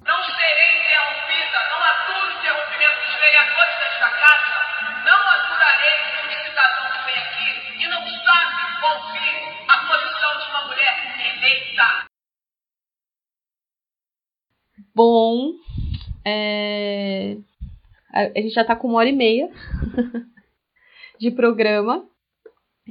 Não serei interrompida, não aturo interrompimento dos vereadores desta casa, não aturarei um cidadão que vem aqui e não sabe ouvir a posição de uma mulher eleita. Bom, é... a gente já tá com uma hora e meia de programa.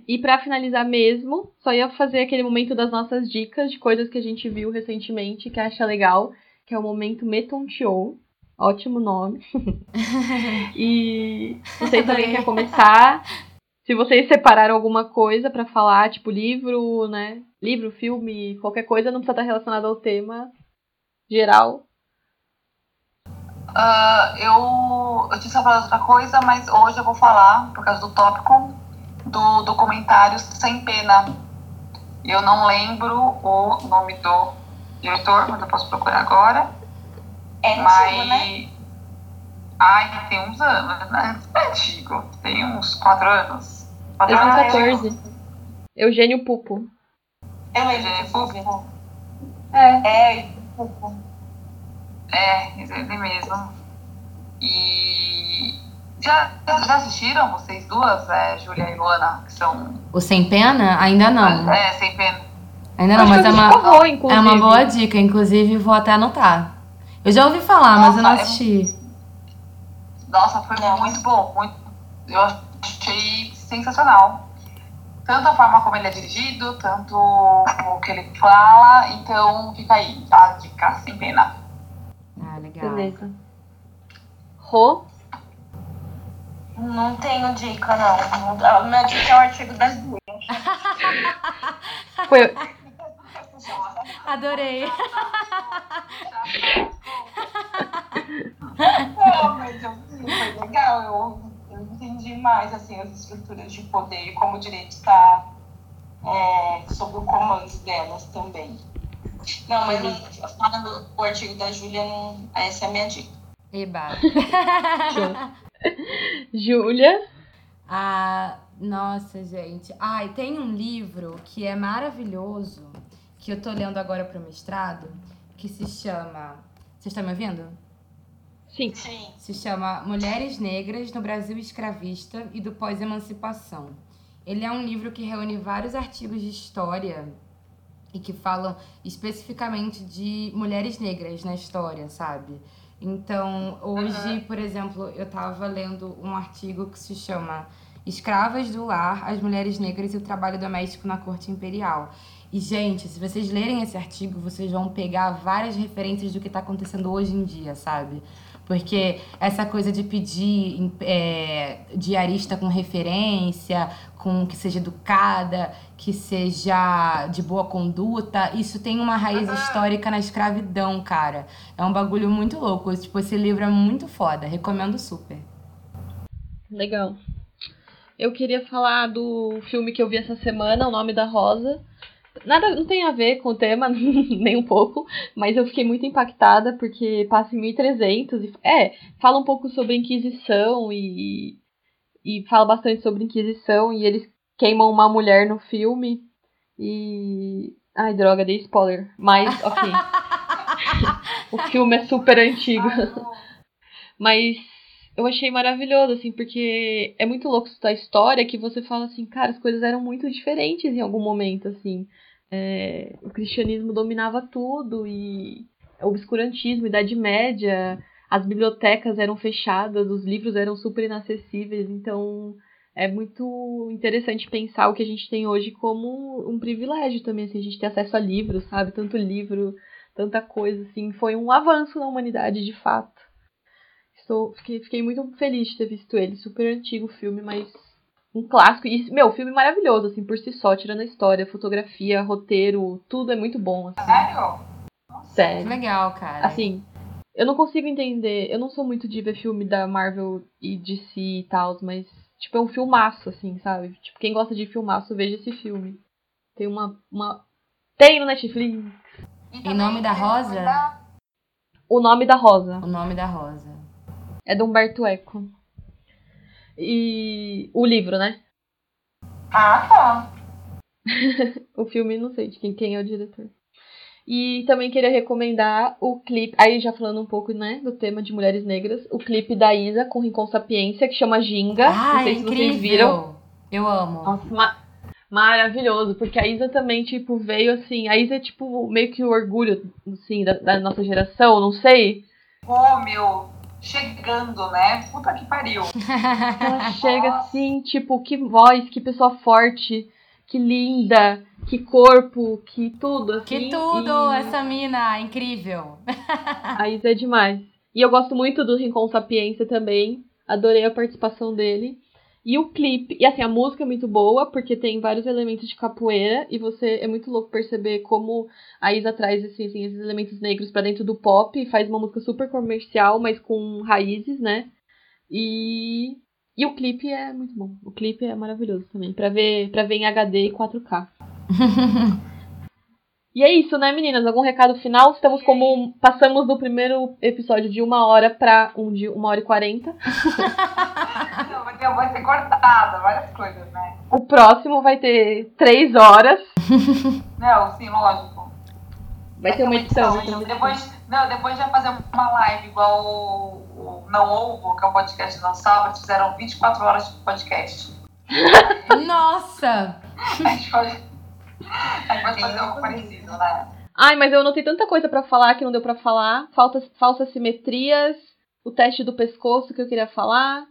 E para finalizar mesmo, só ia fazer aquele momento das nossas dicas de coisas que a gente viu recentemente que acha legal, que é o momento Metonteou. Ótimo nome. e não sei se alguém quer começar. Se vocês separaram alguma coisa para falar, tipo livro, né? Livro, filme, qualquer coisa, não precisa estar relacionado ao tema geral. Uh, eu, eu tinha falado outra coisa, mas hoje eu vou falar, por causa do tópico, do documentário Sem Pena. Eu não lembro o nome do diretor, mas eu posso procurar agora. É mas... antigo, né? Ai, tem uns anos, né? É antigo. Tem uns quatro anos. Quatro anos, 2014. Eugênio Pupo. Eu lembro É, desse filme. É, É, Pupo. é, ele mesmo. E. Já, já assistiram vocês duas, é, Júlia e Luana, que são. O Sem Pena? Ainda não. É, sem pena. Ainda não, Acho mas é uma, é uma boa dica. Inclusive, vou até anotar. Eu já ouvi falar, mas eu não Nossa, é assisti. Nossa, foi muito bom. Muito, eu achei sensacional. Tanto a forma como ele é dirigido, tanto o que ele fala. Então, fica aí, a dica sem pena. Ah, legal. Beleza. Rô? Não tenho dica, não. A minha dica é o artigo das duas. Foi, Adorei. Não, mas eu, foi legal. Eu, eu entendi mais assim, as estruturas de poder e como o direito está é, sob o comando delas também. Não, mas não- falando o artigo da Júlia, não- essa é a minha dica. Eba. Júlia? Ah, nossa, gente. Ai, tem um livro que é maravilhoso, que eu tô lendo agora pro mestrado, que se chama. Vocês estão me ouvindo? Sim. Sim. Se chama Mulheres Negras no Brasil Escravista e do Pós-Emancipação. Ele é um livro que reúne vários artigos de história e que falam especificamente de mulheres negras na história, sabe? Então, hoje, por exemplo, eu estava lendo um artigo que se chama Escravas do Lar, as Mulheres Negras e o Trabalho Doméstico na Corte Imperial. E, gente, se vocês lerem esse artigo, vocês vão pegar várias referências do que está acontecendo hoje em dia, sabe? Porque essa coisa de pedir é, diarista com referência, com que seja educada, que seja de boa conduta, isso tem uma raiz histórica na escravidão, cara. É um bagulho muito louco. Tipo, esse livro é muito foda. Recomendo super. Legal. Eu queria falar do filme que eu vi essa semana, O Nome da Rosa. Nada, não tem a ver com o tema, nem um pouco, mas eu fiquei muito impactada porque passa em 1300 e é, fala um pouco sobre Inquisição e e fala bastante sobre Inquisição e eles queimam uma mulher no filme e ai, droga, dei spoiler. Mas, OK. o filme é super antigo. Mas eu achei maravilhoso, assim, porque é muito louco estudar história que você fala assim, cara, as coisas eram muito diferentes em algum momento, assim. É, o cristianismo dominava tudo e o obscurantismo, Idade Média, as bibliotecas eram fechadas, os livros eram super inacessíveis, então é muito interessante pensar o que a gente tem hoje como um privilégio também, assim, a gente ter acesso a livros, sabe? Tanto livro, tanta coisa, assim, foi um avanço na humanidade de fato. Estou, fiquei, fiquei muito feliz de ter visto ele. Super antigo o filme, mas um clássico. E, meu, filme maravilhoso, assim, por si só, tirando a história, fotografia, roteiro, tudo é muito bom, assim. Sério? Que Sério. legal, cara. Assim, eu não consigo entender. Eu não sou muito de ver filme da Marvel e DC e tal, mas, tipo, é um filmaço, assim, sabe? Tipo, quem gosta de filmaço, veja esse filme. Tem uma. uma... Tem no Netflix. E Em Nome da Rosa? O Nome da Rosa. O Nome da Rosa. É do Humberto Eco. E o livro, né? Ah, tá. o filme, não sei de quem, quem é o diretor. E também queria recomendar o clipe, aí já falando um pouco, né, do tema de mulheres negras, o clipe da Isa com Rincon Sapiência, que chama Ginga. Ah, não sei é se incrível. vocês viram. Eu amo. Nossa, ma- maravilhoso, porque a Isa também, tipo, veio assim, a Isa é, tipo, meio que o orgulho, assim, da, da nossa geração, não sei. Pô, meu, chegando, né? Puta que pariu. Ela chega assim, tipo, que voz, que pessoa forte, que linda, que corpo, que tudo, assim. Que tudo, e essa mina, incrível. A Isa é demais. E eu gosto muito do Rincon Sapiência também, adorei a participação dele. E o clipe, e assim, a música é muito boa, porque tem vários elementos de capoeira, e você é muito louco perceber como a Isa traz assim, assim, esses elementos negros pra dentro do pop, e faz uma música super comercial, mas com raízes, né? E, e o clipe é muito bom. O clipe é maravilhoso também, pra ver, pra ver em HD e 4K. E é isso, né, meninas? Algum recado final? Estamos como. Passamos do primeiro episódio de uma hora pra um de uma hora e quarenta. Ter, vai ser cortada, várias coisas, né? O próximo vai ter três horas. Não, sim, lógico. Vai ter uma edição. vai ter Então, uma edição. depois, não, depois já fazer uma live igual o, Não Ovo, que é o podcast do Não Salva, eles fizeram 24 horas de podcast. Nossa! A gente pode, a gente pode fazer algo parecido, né? Ai, mas eu anotei tanta coisa pra falar que não deu pra falar. Faltas, falsas simetrias, o teste do pescoço que eu queria falar.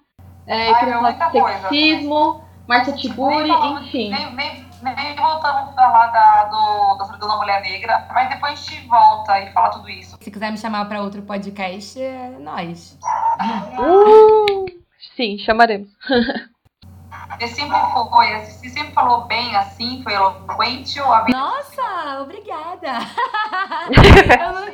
É, Ai, queria é coisa. sexismo, Marcia Tiburi, enfim. Nem, nem, nem voltamos a falar da, do, da solidão da mulher negra, mas depois a gente volta e fala tudo isso. Se quiser me chamar pra outro podcast, é nós. Uh! Sim, chamaremos. Você sempre foi, você sempre falou bem assim, foi eloquente ou a Nossa, obrigada! eu não...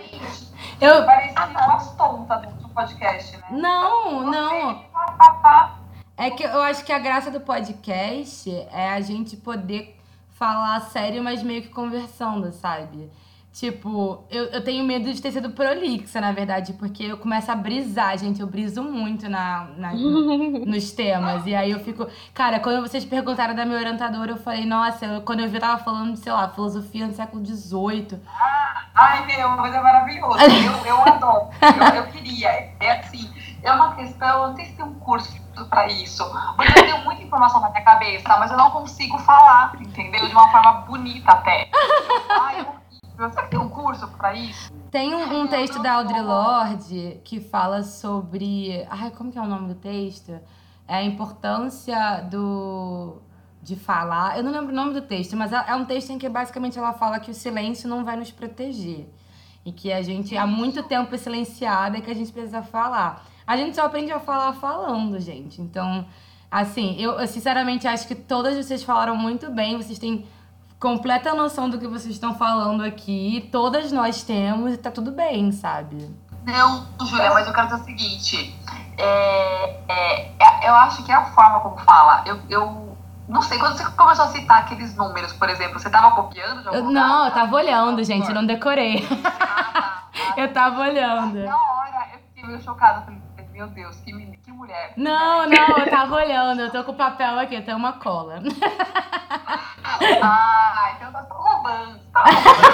Eu... Parecia umas tontas do podcast, né? Não, não. Você, pá, pá. É que eu acho que a graça do podcast é a gente poder falar sério, mas meio que conversando, sabe? Tipo, eu, eu tenho medo de ter sido prolixa, na verdade, porque eu começo a brisar, gente. Eu briso muito na, na- nos temas. E aí eu fico. Cara, quando vocês perguntaram da minha orientadora, eu falei, nossa, eu- quando eu vi, eu tava falando, sei lá, filosofia no século XVIII. Ai, meu, mas é maravilhoso. Eu, eu adoro. Eu, eu queria. É assim, é uma questão, eu não sei se tem um curso pra isso. Porque eu tenho muita informação na minha cabeça, mas eu não consigo falar, entendeu? De uma forma bonita até. Ai, eu, será que tem um curso pra isso? Tem um, um texto da Audre Lorde que fala sobre. Ai, como que é o nome do texto? É a importância do. de falar. Eu não lembro o nome do texto, mas é é um texto em que basicamente ela fala que o silêncio não vai nos proteger. E que a gente há muito tempo é silenciada e que a gente precisa falar. A gente só aprende a falar falando, gente. Então, assim, eu, eu sinceramente acho que todas vocês falaram muito bem. Vocês têm completa noção do que vocês estão falando aqui. Todas nós temos e tá tudo bem, sabe? Não, Júlia, mas eu quero dizer o seguinte. É, é, é- eu acho que é a forma como fala. Eu, eu não sei, quando você começou a citar aqueles números, por exemplo, você tava copiando Eu- não, eu tava olhando, gente, eu não decorei. Ah, tá. Eu tava olhando. Na hora eu fiquei meio chocada. Falei, meu Deus, que, menina, que mulher. Não, não, eu tava olhando. Eu tô com o papel aqui, tenho uma cola. Ah, então tá roubando. Tá roubando.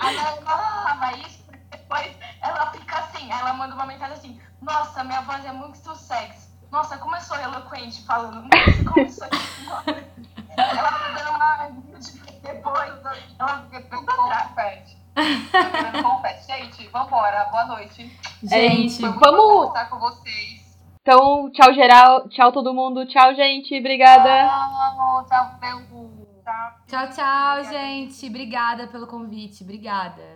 Ela falava isso, depois ela fica assim, ela manda uma mensagem assim, nossa, minha voz é muito sexy. Nossa, como eu sou eloquente falando. Nossa, como eu sou Ela tá dando uma depois, ela fica toda atrás. Confete. Gente, vambora. Boa noite. Gente, Foi muito vamos- bom com vocês. Então, tchau geral, tchau todo mundo, tchau gente, obrigada. Tchau. Tchau. tchau, tchau, gente. Obrigada pelo convite. Obrigada.